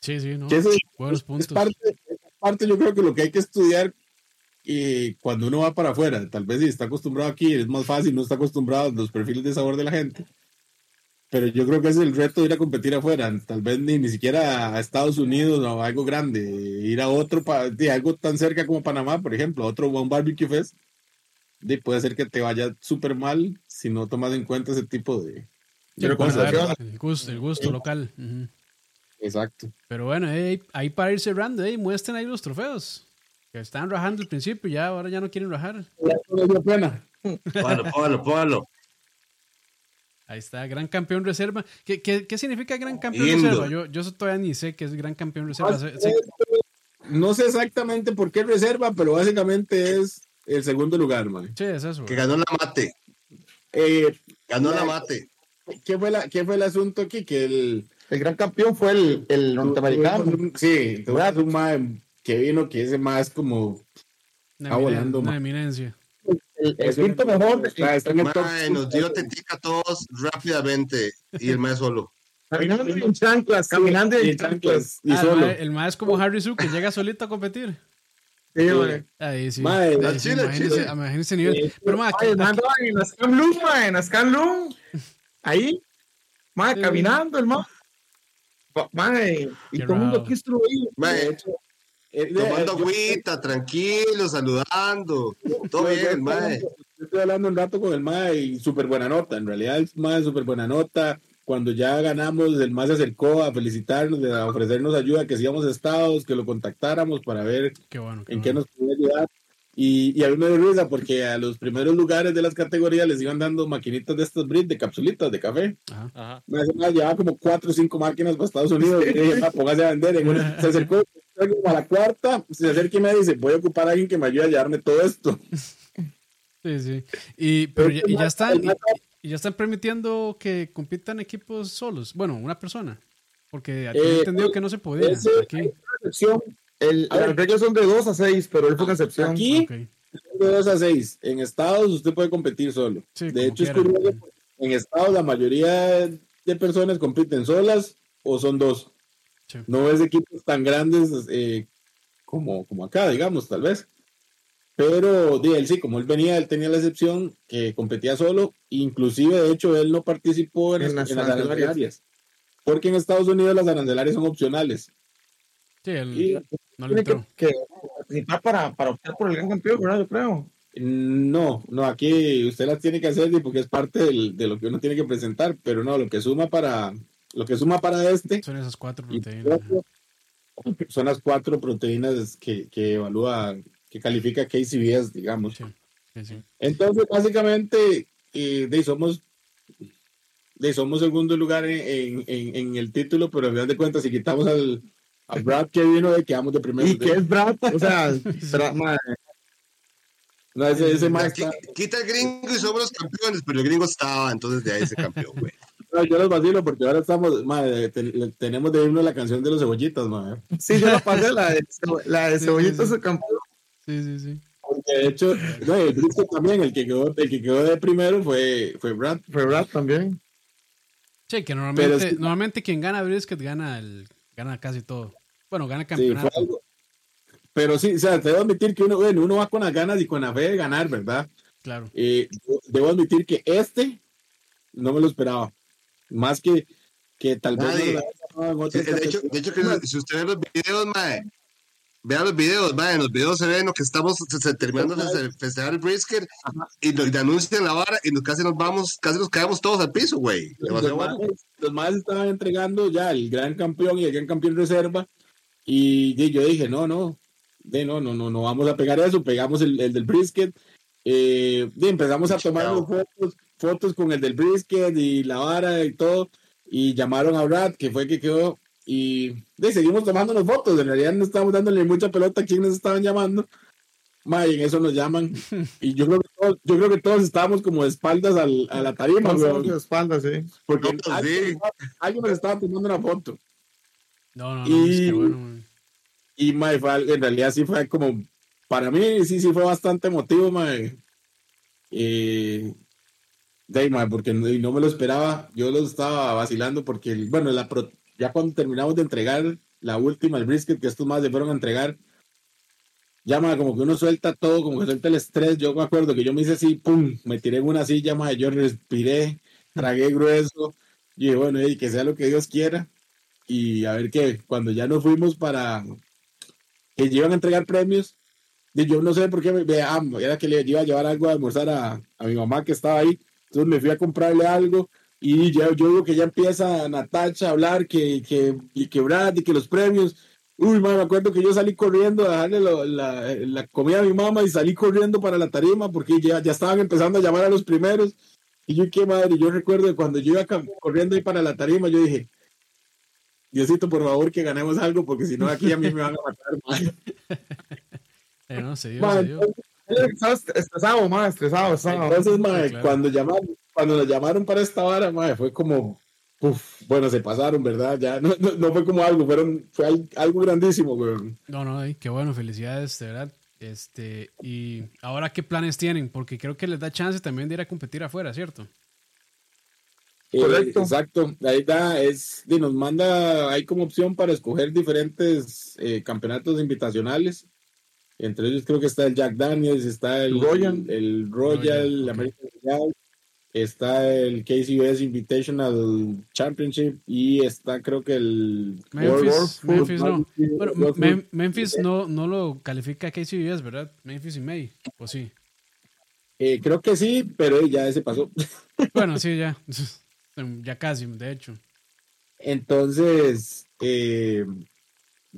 Speaker 1: Sí, sí, no.
Speaker 4: Eso es-
Speaker 1: Buenos
Speaker 4: es
Speaker 1: puntos.
Speaker 4: parte, es parte, yo creo que lo que hay que estudiar eh, cuando uno va para afuera, tal vez si está acostumbrado aquí, es más fácil, no está acostumbrado a los perfiles de sabor de la gente. Pero yo creo que ese es el reto de ir a competir afuera, tal vez ni, ni siquiera a Estados Unidos o a algo grande, ir a otro, pa- de algo tan cerca como Panamá, por ejemplo, a otro One Barbecue Fest, de, puede ser que te vaya súper mal si no tomas en cuenta ese tipo de, cosas.
Speaker 3: relación-
Speaker 1: El gusto, el gusto local.
Speaker 4: Exacto.
Speaker 1: Pero bueno, eh, ahí para ir cerrando, eh, muestren ahí los trofeos. Que están rajando al principio, ya ahora ya no quieren rajar.
Speaker 6: Póngalo, póngalo, póngalo.
Speaker 1: Ahí está, gran campeón reserva. ¿Qué, qué, qué significa gran campeón
Speaker 6: Lindo.
Speaker 1: reserva? Yo, yo todavía ni sé qué es gran campeón reserva. Sé-
Speaker 4: No sé exactamente por qué reserva, pero básicamente es el segundo lugar, man.
Speaker 1: sí, es eso.
Speaker 6: Que ganó la mate.
Speaker 4: Eh,
Speaker 6: Ganó la
Speaker 4: La-
Speaker 6: mate.
Speaker 4: ¿qué, fue la, ¿Qué fue el asunto aquí? Que el
Speaker 3: El gran campeón fue el, el norteamericano.
Speaker 4: Sí, entonces un que vino, que ese más como
Speaker 1: Una,
Speaker 4: está volando,
Speaker 1: una eminencia.
Speaker 3: El, el quinto mejor.
Speaker 4: Está, está en el top
Speaker 6: nos dio tetica a todos rápidamente. Y el mae solo.
Speaker 3: Caminando en chanclas, caminando
Speaker 4: y
Speaker 3: en chanclas.
Speaker 4: y
Speaker 1: Ah, el,
Speaker 4: solo.
Speaker 1: mae, el mae es como Harry Sue, que llega solito a competir.
Speaker 3: Sí.
Speaker 1: Ahí sí. Ahí
Speaker 6: chile,
Speaker 1: imagínese,
Speaker 6: chile.
Speaker 1: nivel. Pero, aquí-
Speaker 3: andaba en las en las. Ahí, mae,
Speaker 1: Sí.
Speaker 3: caminando. Pa- Mae, y todo el mundo aquí estuvo ahí.
Speaker 4: Eh,
Speaker 6: tomando
Speaker 4: yo-
Speaker 6: agüita, tranquilo, saludando. Todo
Speaker 4: yo- yo
Speaker 6: bien, mae.
Speaker 4: Yo estoy hablando un rato con el MAE y súper buena nota. En realidad, el MAE súper buena nota. Cuando ya ganamos, el MAE se acercó a felicitarnos, a ofrecernos ayuda, que si íbamos a estados, que lo contactáramos para ver
Speaker 1: Qué bueno. qué
Speaker 4: en qué
Speaker 1: bueno.
Speaker 4: nos podía ayudar. Y, y a mí me dio risa porque a los primeros lugares de las categorías les iban dando maquinitas de estos Brit, de capsulitas de café.
Speaker 1: Ajá.
Speaker 2: Ajá.
Speaker 4: Me hace más, llevaba como cuatro o cinco máquinas para Estados Unidos. Y dije, "Ah, póngase a vender. En una- se acercó como a la cuarta, se acerca y me dice, voy a ocupar a alguien que me ayude a llevarme todo esto.
Speaker 1: Sí, sí. Y, pero ya,
Speaker 4: Pero
Speaker 1: y ya están, y, y ya están permitiendo que compitan equipos solos. Bueno, una persona. Porque tenía
Speaker 4: Eh,
Speaker 1: entendido que no se podía
Speaker 4: ese-
Speaker 1: aquí.
Speaker 3: excepción. El,
Speaker 4: A ver.
Speaker 3: las reglas son de 2 a 6, pero él fue una excepción.
Speaker 4: Aquí,
Speaker 1: Ok.
Speaker 4: de 2 a 6. En Estados usted puede competir solo.
Speaker 1: Sí,
Speaker 4: de hecho, es
Speaker 1: quiera.
Speaker 4: curioso. porque En Estados la mayoría de personas compiten solas o son dos.
Speaker 1: Sí.
Speaker 4: No es equipos tan grandes eh, como, como acá, digamos, tal vez. Pero de él sí, como él venía, él tenía la excepción que competía solo. Inclusive, de hecho, él no participó en,
Speaker 3: En
Speaker 4: en
Speaker 3: las arancelarias.
Speaker 4: arancelarias. Porque en Estados Unidos las arancelarias son opcionales.
Speaker 1: Sí, él
Speaker 4: Y
Speaker 1: no le
Speaker 3: Tiene que,
Speaker 1: entró.
Speaker 3: que participar para, para optar por el gran campeón, ¿verdad? Yo creo.
Speaker 4: No, no, aquí usted las tiene que hacer porque es parte del- de lo que uno tiene que presentar, pero no, lo que suma para lo que suma para este
Speaker 1: Son esas cuatro proteínas. ajá.
Speaker 4: son las cuatro proteínas que, que evalúa, que califica KCBS, digamos.
Speaker 1: Sí, sí, sí.
Speaker 4: Entonces, básicamente, eh, de, somos de, somos segundo lugar en, en, en el título, pero al final de cuentas, si quitamos al, a Brad que vino, de quedamos de primero.
Speaker 3: Y que es Brad, o sea, [LAUGHS] Brad, mae,
Speaker 4: No, ese, ese más
Speaker 6: qui- Quita el gringo y somos los campeones, pero el gringo estaba, entonces de ahí ese campeón, güey.
Speaker 4: No, yo los vacilo porque ahora estamos, madre, te- le- tenemos de irnos la canción de los cebollitas, madre.
Speaker 3: Sí, yo la pasé, la de, la de
Speaker 1: Sí,
Speaker 3: Cebollita
Speaker 1: sí, sí.
Speaker 3: campeón.
Speaker 1: Sí, sí, sí.
Speaker 4: Porque de hecho, no, el brisket también, el que quedó, el que quedó de primero fue, fue Brad.
Speaker 3: Fue Brad también.
Speaker 1: Sí, que normalmente, normalmente quien gana brisket gana el, gana casi todo. Bueno, gana el
Speaker 4: Sí, fue
Speaker 1: campeonato.
Speaker 4: algo. Pero sí, o sea, te debo admitir que uno, bueno, uno va con las ganas y con la fe de ganar, ¿verdad?
Speaker 1: Claro.
Speaker 4: Eh, debo admitir que este no me lo esperaba. Más que, que tal vez no
Speaker 6: Sí, de hecho, de hecho que si usted ve los videos, mae, vea los videos, mae, en los videos se ve lo que estamos se- se- terminando de fe- festejar el brisket y nos y anuncian la vara y nos, casi nos vamos, casi nos caemos todos al piso, güey.
Speaker 4: los, más, los estaban entregando ya el gran campeón y el gran campeón reserva y, di- yo dije no no de no no no no vamos a pegar eso pegamos el, el del brisket eh, di, empezamos a tomar
Speaker 6: Chao.
Speaker 4: fotos fotos con el del brisket y la vara y todo y llamaron a Brad que fue el que quedó y di, seguimos tomándonos fotos en realidad no estábamos dándole mucha pelota a quienes estaban llamando mae, en eso nos llaman. [LAUGHS] Y yo creo que todos, yo creo que todos estábamos como de espaldas al, a la tarima,
Speaker 3: de espaldas, sí.
Speaker 4: porque alguien,
Speaker 6: sí.
Speaker 4: alguien nos estaba tomando una foto.
Speaker 1: No, no, no,
Speaker 4: Y-
Speaker 1: es que bueno, man.
Speaker 4: Y mae, fue algo- en realidad sí fue como, para mí sí, sí fue bastante emotivo, mae. Eh, de mae, porque no, y no me lo esperaba. Yo lo estaba vacilando porque, bueno, la pro- ya cuando terminamos de entregar la última, el brisket que estos más se fueron a entregar, ya como que uno suelta todo, como que suelta el estrés. Yo me acuerdo que yo me hice así, pum, me tiré en una silla, mae, yo respiré, tragué grueso. Y bueno, y que sea lo que Dios quiera. Y a ver qué, cuando ya nos fuimos para, que iban a entregar premios. Y yo no sé por qué me- ah, era que le iba a llevar algo a almorzar a, a mi mamá que estaba ahí. Entonces me fui a comprarle algo y ya, yo digo que ya empieza Natacha a hablar que, que, y que Brad y que los premios. Uy, man, me acuerdo que yo salí corriendo a dejarle lo- la, la comida a mi mamá y salí corriendo para la tarima porque ya, ya estaban empezando a llamar a los primeros. Y yo, qué madre, yo recuerdo que cuando yo iba corriendo ahí para la tarima, yo dije, Diosito, por favor, que ganemos algo, porque si no, aquí a mí me van a matar. man". [LAUGHS]
Speaker 1: No, se dio,
Speaker 4: Man,
Speaker 1: se dio.
Speaker 3: Estaba est- estresado, más estresado, estresado.
Speaker 4: Entonces, mae,
Speaker 1: claro.
Speaker 4: cuando llamaron, cuando nos llamaron para esta vara, mae, fue como, uf, bueno, se pasaron, ¿verdad? Ya no, no, no fue como algo, fueron, fue al- algo grandísimo, weón.
Speaker 1: No, no, ay, qué bueno, felicidades, de verdad. Este, y ahora, ¿qué planes tienen? Porque creo que les da chance también de ir a competir afuera, ¿cierto?
Speaker 4: Eh,
Speaker 3: Correcto.
Speaker 4: exacto, ahí da, es, y nos manda, hay como opción para escoger diferentes eh, campeonatos invitacionales. Entre ellos creo que está el Jack Daniels, está el
Speaker 3: Royal.
Speaker 4: el, Royal,
Speaker 1: Royal.
Speaker 4: American Royal, está el KCUS Invitational Championship y está creo que el
Speaker 1: Memphis,
Speaker 4: World-
Speaker 1: Memphis no.
Speaker 4: World-
Speaker 1: Bueno,
Speaker 4: World-
Speaker 1: Mem- Memphis no, no lo califica KCBS, ¿verdad? Memphis y May, o sí.
Speaker 4: Eh, creo que sí, pero ya ese pasó.
Speaker 1: Bueno, sí, ya. [LAUGHS] [LAUGHS] Ya casi, de hecho.
Speaker 4: Entonces, eh,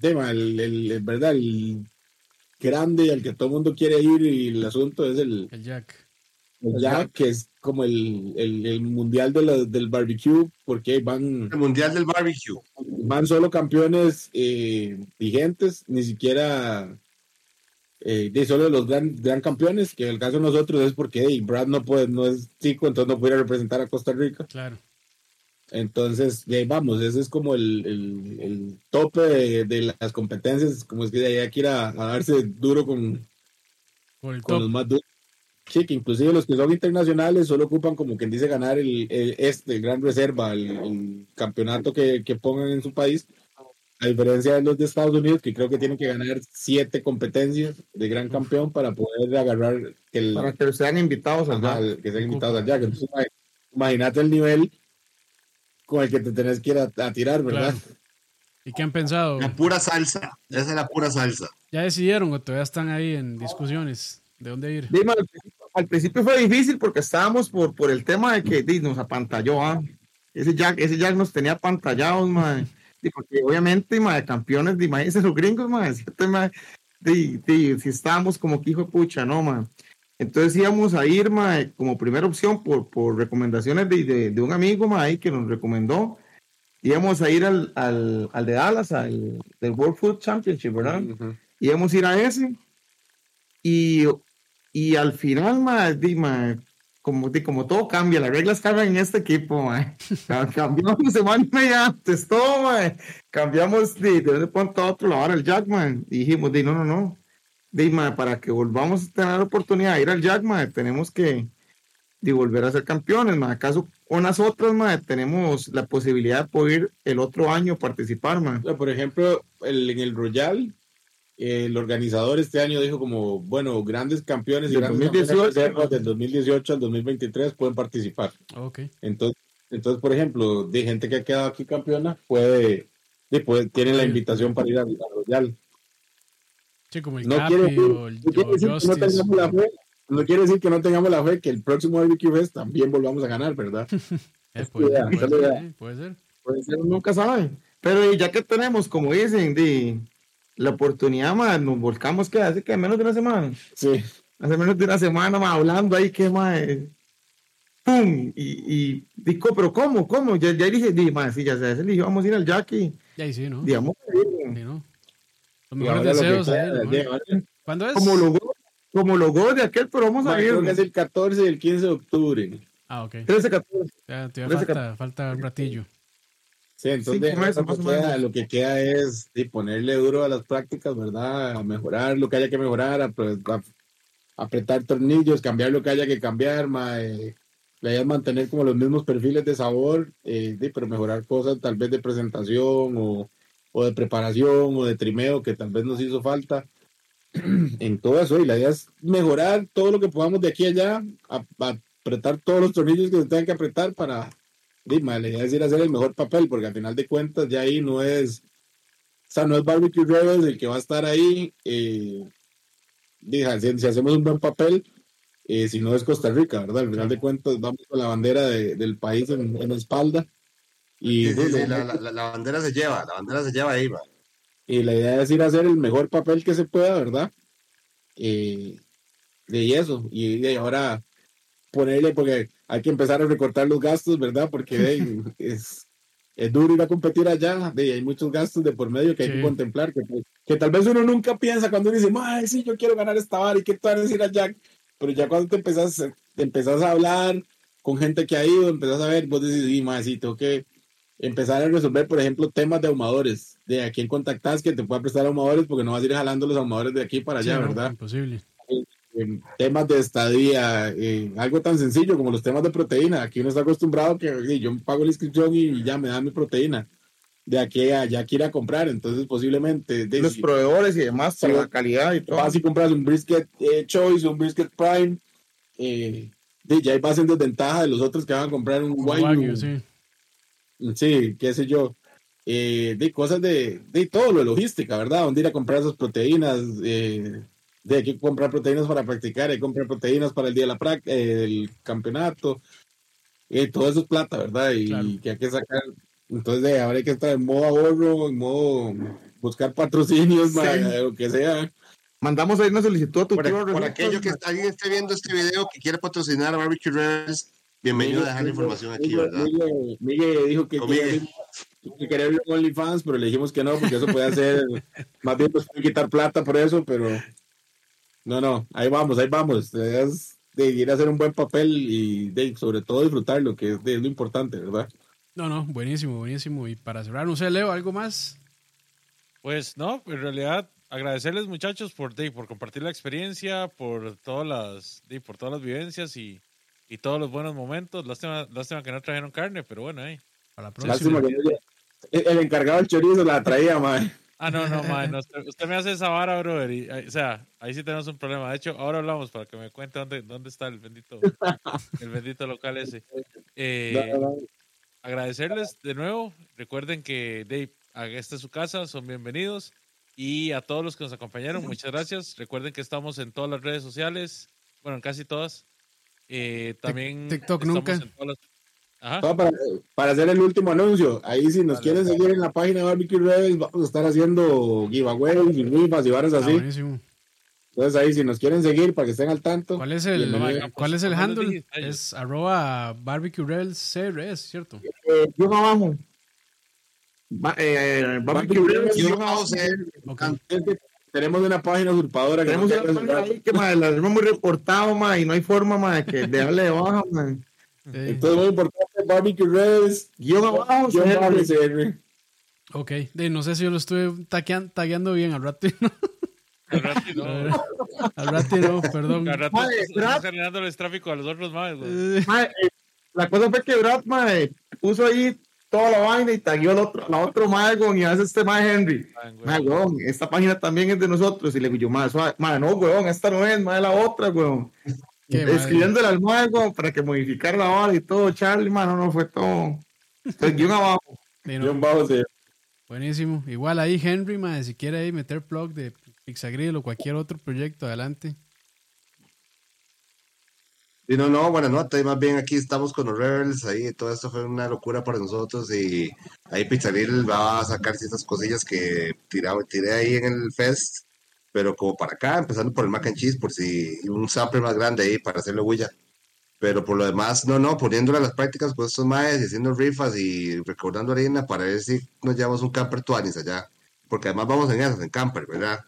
Speaker 4: tema, el, el- el- verdad, el grande al que todo el mundo quiere ir y el asunto es el,
Speaker 1: El Jack.
Speaker 4: el Jack, que es como el, el- el mundial de la- del barbecue, porque van,
Speaker 6: El Mundial del Barbecue.
Speaker 4: van solo campeones eh, vigentes, ni siquiera eh, de solo los gran, gran campeones, que en el caso de nosotros es porque hey, Brad no puede, no es chico, entonces no puede representar a Costa Rica.
Speaker 1: Claro.
Speaker 4: Entonces, de ahí vamos, ese es como el, el- el tope de, de las competencias, como es que de ahí hay que ir a, a darse duro con,
Speaker 1: el
Speaker 4: con los
Speaker 1: top.
Speaker 4: más duros. Sí, que inclusive los que son internacionales solo ocupan como quien dice ganar el, el- este, el Gran Reserva, el, el campeonato que, que pongan en su país, a diferencia de los de Estados Unidos, que creo que tienen que ganar siete competencias de gran campeón para poder agarrar el,
Speaker 3: Para que sean invitados
Speaker 4: Ajá,
Speaker 3: allá.
Speaker 4: el que sean invitados allá. Entonces, ima- imagínate el nivel con el que te tenés que ir a, a tirar, ¿verdad?
Speaker 1: Claro. ¿Y qué han pensado?
Speaker 6: La pura salsa. Esa es la pura salsa.
Speaker 1: ¿Ya decidieron o todavía están ahí en discusiones de dónde ir?
Speaker 3: Dime, al, principio, al principio fue difícil porque estábamos por, por el tema de que di, nos apantalló, ¿ah? Ese Jack, ese Jack nos tenía apantallados, mae. Di, porque obviamente, mae, campeones, di, imagínense los [LAUGHS] gringos, mae, ¿cierto, mae? Di, si estábamos como que hijo de pucha, ¿no, mae? Entonces íbamos a ir, mae, como primera opción por, por recomendaciones de, de, de un amigo, mae, que nos recomendó. Íbamos a ir al, al, al de Dallas, al del World Food Championship, ¿verdad?
Speaker 4: Ujú.
Speaker 3: íbamos a ir a ese y, y al final, ma, di, ma, como, di, como todo cambia, las reglas cambian en este equipo, ma. [LAUGHS] Ca- cambiamos semana y media antes, todo, ma. cambiamos de, de un punto a otro la hora el Jackman dijimos, di, no, no, no, di, ma, para que volvamos a tener la oportunidad de ir al Jackman, tenemos que di, volver a ser campeones, ma. acaso unas otras, ma, tenemos la posibilidad de poder ir el otro año participar, ma.
Speaker 4: O sea, por ejemplo, el- en el Royal, el organizador este año dijo como, bueno, grandes campeones y
Speaker 3: Del
Speaker 4: grandes
Speaker 3: 2018.
Speaker 4: campeones reservas del 2018 al 2023 pueden participar.
Speaker 1: Ok.
Speaker 4: Entonces, entonces por ejemplo, de gente que ha quedado aquí campeona, puede, de- puede- tiene la invitación para ir al Royal.
Speaker 1: Sí, como el
Speaker 4: No
Speaker 1: Capi
Speaker 4: quiere,
Speaker 1: o el
Speaker 4: no quiere
Speaker 1: o
Speaker 4: decir que no tengamos la fe, no quiere decir que no tengamos la fe que el próximo BBQ Fest también volvamos a ganar, ¿verdad? [LAUGHS]
Speaker 1: Eh, puede,
Speaker 4: es
Speaker 1: puede ser, eh, puede ser.
Speaker 3: Puede ser, nunca sabe. Pero ya que tenemos, como dicen, de la oportunidad, ma, nos volcamos que hace que menos de una semana.
Speaker 4: Sí.
Speaker 3: Hace menos de una semana, ma, hablando ahí que más. ¡Pum! Y, y digo, pero ¿cómo? ¿Cómo? Ya, ya dije, di, ma, sí, ya se eligió, vamos a ir al Jackie.
Speaker 1: Y ahí sí, ¿no?
Speaker 3: Digamos,
Speaker 1: Sí, ¿no? Los mejores
Speaker 4: lo
Speaker 1: deseos a
Speaker 4: ahora-
Speaker 1: ¿Cuándo es?
Speaker 3: como logró, como logó de aquel, pero vamos a ver.
Speaker 4: creo que es el 14 y el 15 de octubre.
Speaker 1: Ah, ok.
Speaker 3: 13, 14.
Speaker 1: Ya, te
Speaker 3: Parece que-
Speaker 1: falta, falta un ratillo.
Speaker 4: Sí, entonces lo, que
Speaker 3: más
Speaker 4: queda, lo que queda es sí, ponerle duro a las prácticas, ¿verdad? A mejorar lo que haya que mejorar, a, pre- a- apretar tornillos, cambiar lo que haya que cambiar, mae. la idea es mantener como los mismos perfiles de sabor, eh, sí, pero mejorar cosas tal vez de presentación o, o de preparación o de trimeo que tal vez nos hizo falta [CLEARS THROAT] en todo eso. Y la idea es mejorar todo lo que podamos de aquí a allá, apretar todos los tornillos que se tengan que apretar para Dime, la idea es ir a hacer el mejor papel, porque al final de cuentas ya ahí no es, o sea, no es Barbecue Rebels el que va a estar ahí. Eh, si, hacemos un buen papel, eh, si no es Costa Rica, ¿verdad? Al final de cuentas vamos con la bandera de- del país en, en la espalda. Y,
Speaker 6: Sí, sí, sí, la, la- la- bandera se lleva, la bandera se lleva ahí, man.
Speaker 4: y la idea es ir a hacer el mejor papel que se pueda, ¿verdad? Eh, de eso, y de ahora ponerle, porque hay que empezar a recortar los gastos, ¿verdad? Porque de, [LAUGHS] es, es duro ir a competir allá, de, hay muchos gastos de por medio que hay
Speaker 1: Sí.
Speaker 4: que contemplar, que, pues, que tal vez uno nunca piensa cuando uno dice, ay, sí, yo quiero ganar esta vara y qué tal decir allá, pero ya cuando te empezás, te empezás a hablar con gente que ha ido, empezás a ver, vos decís, sí, más, sí, tengo que empezar a resolver, por ejemplo, temas de ahumadores, de a quién contactas que te pueda prestar ahumadores, porque no vas a ir jalando los ahumadores de aquí para allá,
Speaker 1: Sí, no,
Speaker 4: ¿verdad?
Speaker 1: Imposible.
Speaker 4: En temas de estadía, eh, algo tan sencillo como los temas de proteína. Aquí uno está acostumbrado que yo pago la inscripción y ya me dan mi proteína. De aquí a allá quiera comprar, entonces posiblemente de,
Speaker 3: Los proveedores y demás para la calidad y todo.
Speaker 4: vas y compras un brisket eh, choice, un brisket prime, eh, de, ya ahí vas en desventaja de los otros que van a comprar un
Speaker 1: Un
Speaker 4: wagyu,
Speaker 1: Wagyu, sí.
Speaker 4: Sí, qué sé yo. Eh, de cosas de, de todo lo de logística, ¿verdad? Dónde ir a comprar esas proteínas, eh, de hay que comprar proteínas para practicar, hay que comprar proteínas para el día de la prac- eh, el campeonato. Eh, todo eso es plata, ¿verdad? Y
Speaker 1: Claro.
Speaker 4: que hay que sacar. Entonces, de, ahora hay que estar en modo ahorro, en modo buscar patrocinios,
Speaker 3: Sí.
Speaker 4: ma, lo que sea.
Speaker 3: Mandamos ahí una solicitud a tu
Speaker 6: Por,
Speaker 3: tío
Speaker 6: por
Speaker 3: Renato,
Speaker 6: aquello que alguien esté viendo este video que quiere patrocinar a Barbecue Rebels, bienvenido a dejar la información aquí, ¿verdad?
Speaker 4: Miguel, Miguel dijo que que quería abrir OnlyFans, pero le dijimos que no, porque eso puede hacer, [LAUGHS] más bien pues puede quitar plata por eso, pero no, no, ahí vamos, ahí vamos. Es de ir a hacer un buen papel y de, sobre todo disfrutar lo que es, de- es lo importante, ¿verdad?
Speaker 1: No, no, buenísimo, buenísimo. Y para cerrar, no sé, Leo, ¿algo más?
Speaker 2: Pues no, en realidad agradecerles muchachos por, de, por compartir la experiencia, por todas las, de, por todas las vivencias y, y todos los buenos momentos. Lástima, lástima que no trajeron carne, pero bueno, ahí.
Speaker 1: Para la próxima.
Speaker 4: que el, encargado del chorizo la traía, man.
Speaker 2: Ah, no, no, man, no, usted, me hace esa vara, brother. y, o sea, ahí sí tenemos un problema. De hecho, ahora hablamos para que me cuente dónde, dónde está el bendito, [LAUGHS] el bendito local ese. Eh,
Speaker 4: No, no, no.
Speaker 2: agradecerles de nuevo. Recuerden que Dave, esta es su casa, son bienvenidos. Y a todos los que nos acompañaron, muchas gracias. Recuerden que estamos en todas las redes sociales, bueno, en casi todas. Eh, también
Speaker 1: TikTok nunca.
Speaker 2: en todas las- Ajá.
Speaker 4: No, para, para hacer el último anuncio, ahí si nos quieren seguir en la página de Barbecue Rebels, vamos a estar haciendo giveaways y rifas y varas
Speaker 1: Ah,
Speaker 4: así.
Speaker 1: buenísimo.
Speaker 4: Entonces ahí si nos quieren seguir para que estén al tanto.
Speaker 1: ¿Cuál es el. ¿cuál es el
Speaker 2: ¿Cómo les
Speaker 1: handle? Es arroba barbecue rebels CRS, ¿cierto?
Speaker 3: Eh, yo abajo. Ba- eh, Barbecue Rebels,
Speaker 6: Yo
Speaker 3: abajo.
Speaker 6: sé,
Speaker 1: Ok.
Speaker 4: Es que tenemos una página usurpadora que
Speaker 3: Tenemos
Speaker 4: no
Speaker 3: una página ahí que ma, la tenemos muy reportado, ma, y no hay forma ma, de, que, de darle de baja. ma.
Speaker 1: Eh,
Speaker 4: Entonces muy importante, Barbecue Rebels,
Speaker 3: Guión abajo,
Speaker 4: guion
Speaker 3: CR.
Speaker 1: ok. De, no sé si yo lo estuve taquean- tagueando bien al rato. no.
Speaker 2: Al rato no. [LAUGHS]
Speaker 1: al rato no, perdón.
Speaker 2: Al rato
Speaker 3: Madre,
Speaker 2: estás generándoles tráfico a los otros más.
Speaker 1: Eh,
Speaker 3: Ma, eh, la cosa fue que Brad ma, eh, puso ahí toda la vaina y tagueó al otro, la otro mago y hace este ma Henry.
Speaker 2: Ah, güey.
Speaker 3: Ma, weón, esta página también es de nosotros. Y le digo yo, ma, suave. Ma, no, weón, esta no es, ma, es la otra, weón. Escribiéndole al mago para que modificara la hora y todo, Charlie, ma, no, no fue todo. Entonces, guion abajo.
Speaker 1: De, no,
Speaker 4: Guión bajo CR.
Speaker 1: buenísimo. Igual ahí Henry, madre, si quiere ahí meter plug de Pixagrill o cualquier otro proyecto, adelante.
Speaker 6: Y no, no, buena nota. Y más bien aquí estamos con los Rebels. Ahí todo esto fue una locura para nosotros. Y ahí Pizzaril va a sacar ciertas cosillas que tiraba, tiré ahí en el Fest. Pero como para acá, empezando por el mac and cheese, por si un sample más grande ahí para hacerle huella. Pero por lo demás, no, no, poniéndole a las prácticas con estos maes y haciendo rifas y recordando harina para ver si nos llevamos un camper tuanis allá. Porque además vamos en esas, en camper, ¿verdad?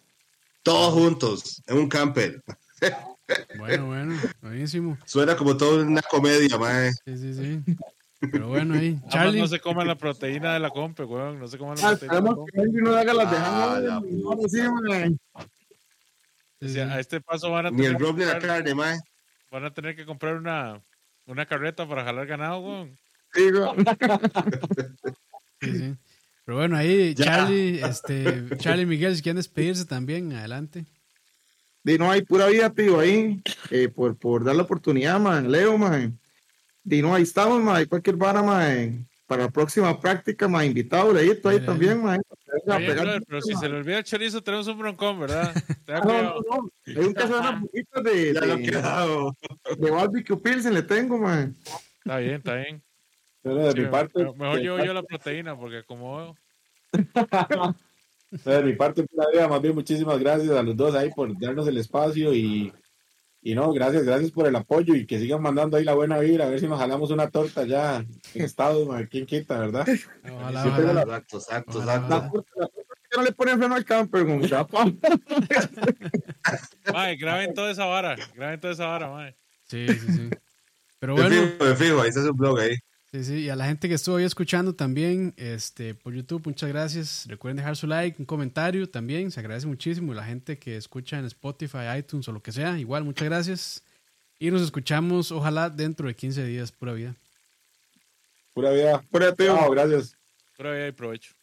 Speaker 6: Todos juntos, en un camper. [LAUGHS]
Speaker 1: Bueno, bueno, buenísimo.
Speaker 6: Suena como toda una comedia, mae.
Speaker 1: Sí, sí, sí. Pero bueno, ahí. Charlie.
Speaker 2: no se coman la proteína de la compe, weón. No se coman la
Speaker 3: Ah,
Speaker 2: proteína de la compe.
Speaker 3: que no haga las de
Speaker 6: Ah,
Speaker 3: mae.
Speaker 2: O sea, a este paso van a
Speaker 6: Ni
Speaker 2: tener,
Speaker 6: el
Speaker 2: que
Speaker 6: rob ni la
Speaker 2: comprar,
Speaker 6: carne, mae.
Speaker 2: van a tener que comprar una, una carreta para jalar ganado, weón.
Speaker 3: Sí, güey.
Speaker 1: Sí, sí. Pero bueno, ahí
Speaker 6: Ya.
Speaker 1: Charlie, este, Charlie y Miguel, si quieren despedirse también, adelante.
Speaker 3: Di, no hay pura vida, tío, ahí, eh, por, por dar la oportunidad, man, Leo, man. Di, no, ahí estamos, man, cualquier vara, man, para la próxima práctica, man, invitado, Leito, ahí también, man. Venga a
Speaker 2: Oye,
Speaker 3: pegar-
Speaker 2: brother, pero si se le olvida el chorizo, tenemos un broncón, ¿verdad? [LAUGHS]
Speaker 3: No, no, no, hay un caso de unas poquitas de,
Speaker 6: Ya lo
Speaker 3: de,
Speaker 6: quedado.
Speaker 3: de barbecue pilsen le tengo, man.
Speaker 2: Está bien, está bien.
Speaker 4: Pero de
Speaker 2: Sí,
Speaker 4: mi parte,
Speaker 2: me- mejor llevo yo la [LAUGHS] proteína, porque como
Speaker 4: de mi parte, vida, más bien muchísimas gracias a los dos ahí por darnos el espacio y, y no, gracias, gracias por el apoyo y que sigan mandando ahí la buena vibra, a ver si nos jalamos una torta ya en Estados, man, quién quita, ¿verdad?
Speaker 1: Ojalá,
Speaker 4: Sí.
Speaker 6: Exacto, exacto,
Speaker 1: Ojalá,
Speaker 3: no le ponen freno al camper, chapa. [LAUGHS]
Speaker 2: Mae, graben toda esa vara, graben toda esa vara, mae.
Speaker 1: Sí, sí, sí. Pero
Speaker 6: Me
Speaker 1: bueno,
Speaker 6: fijo, me fijo, ahí está su blog ahí.
Speaker 1: Sí, sí. Y a la gente que estuvo ahí escuchando también, este, por YouTube, muchas gracias. Recuerden dejar su like, un comentario también, se agradece muchísimo. Y la gente que escucha en Spotify, iTunes o lo que sea, igual, muchas gracias. Y nos escuchamos, ojalá, dentro de 15 días, pura vida.
Speaker 4: Pura vida.
Speaker 3: Pura, tío.
Speaker 4: Gracias.
Speaker 2: Pero ahí hay provecho.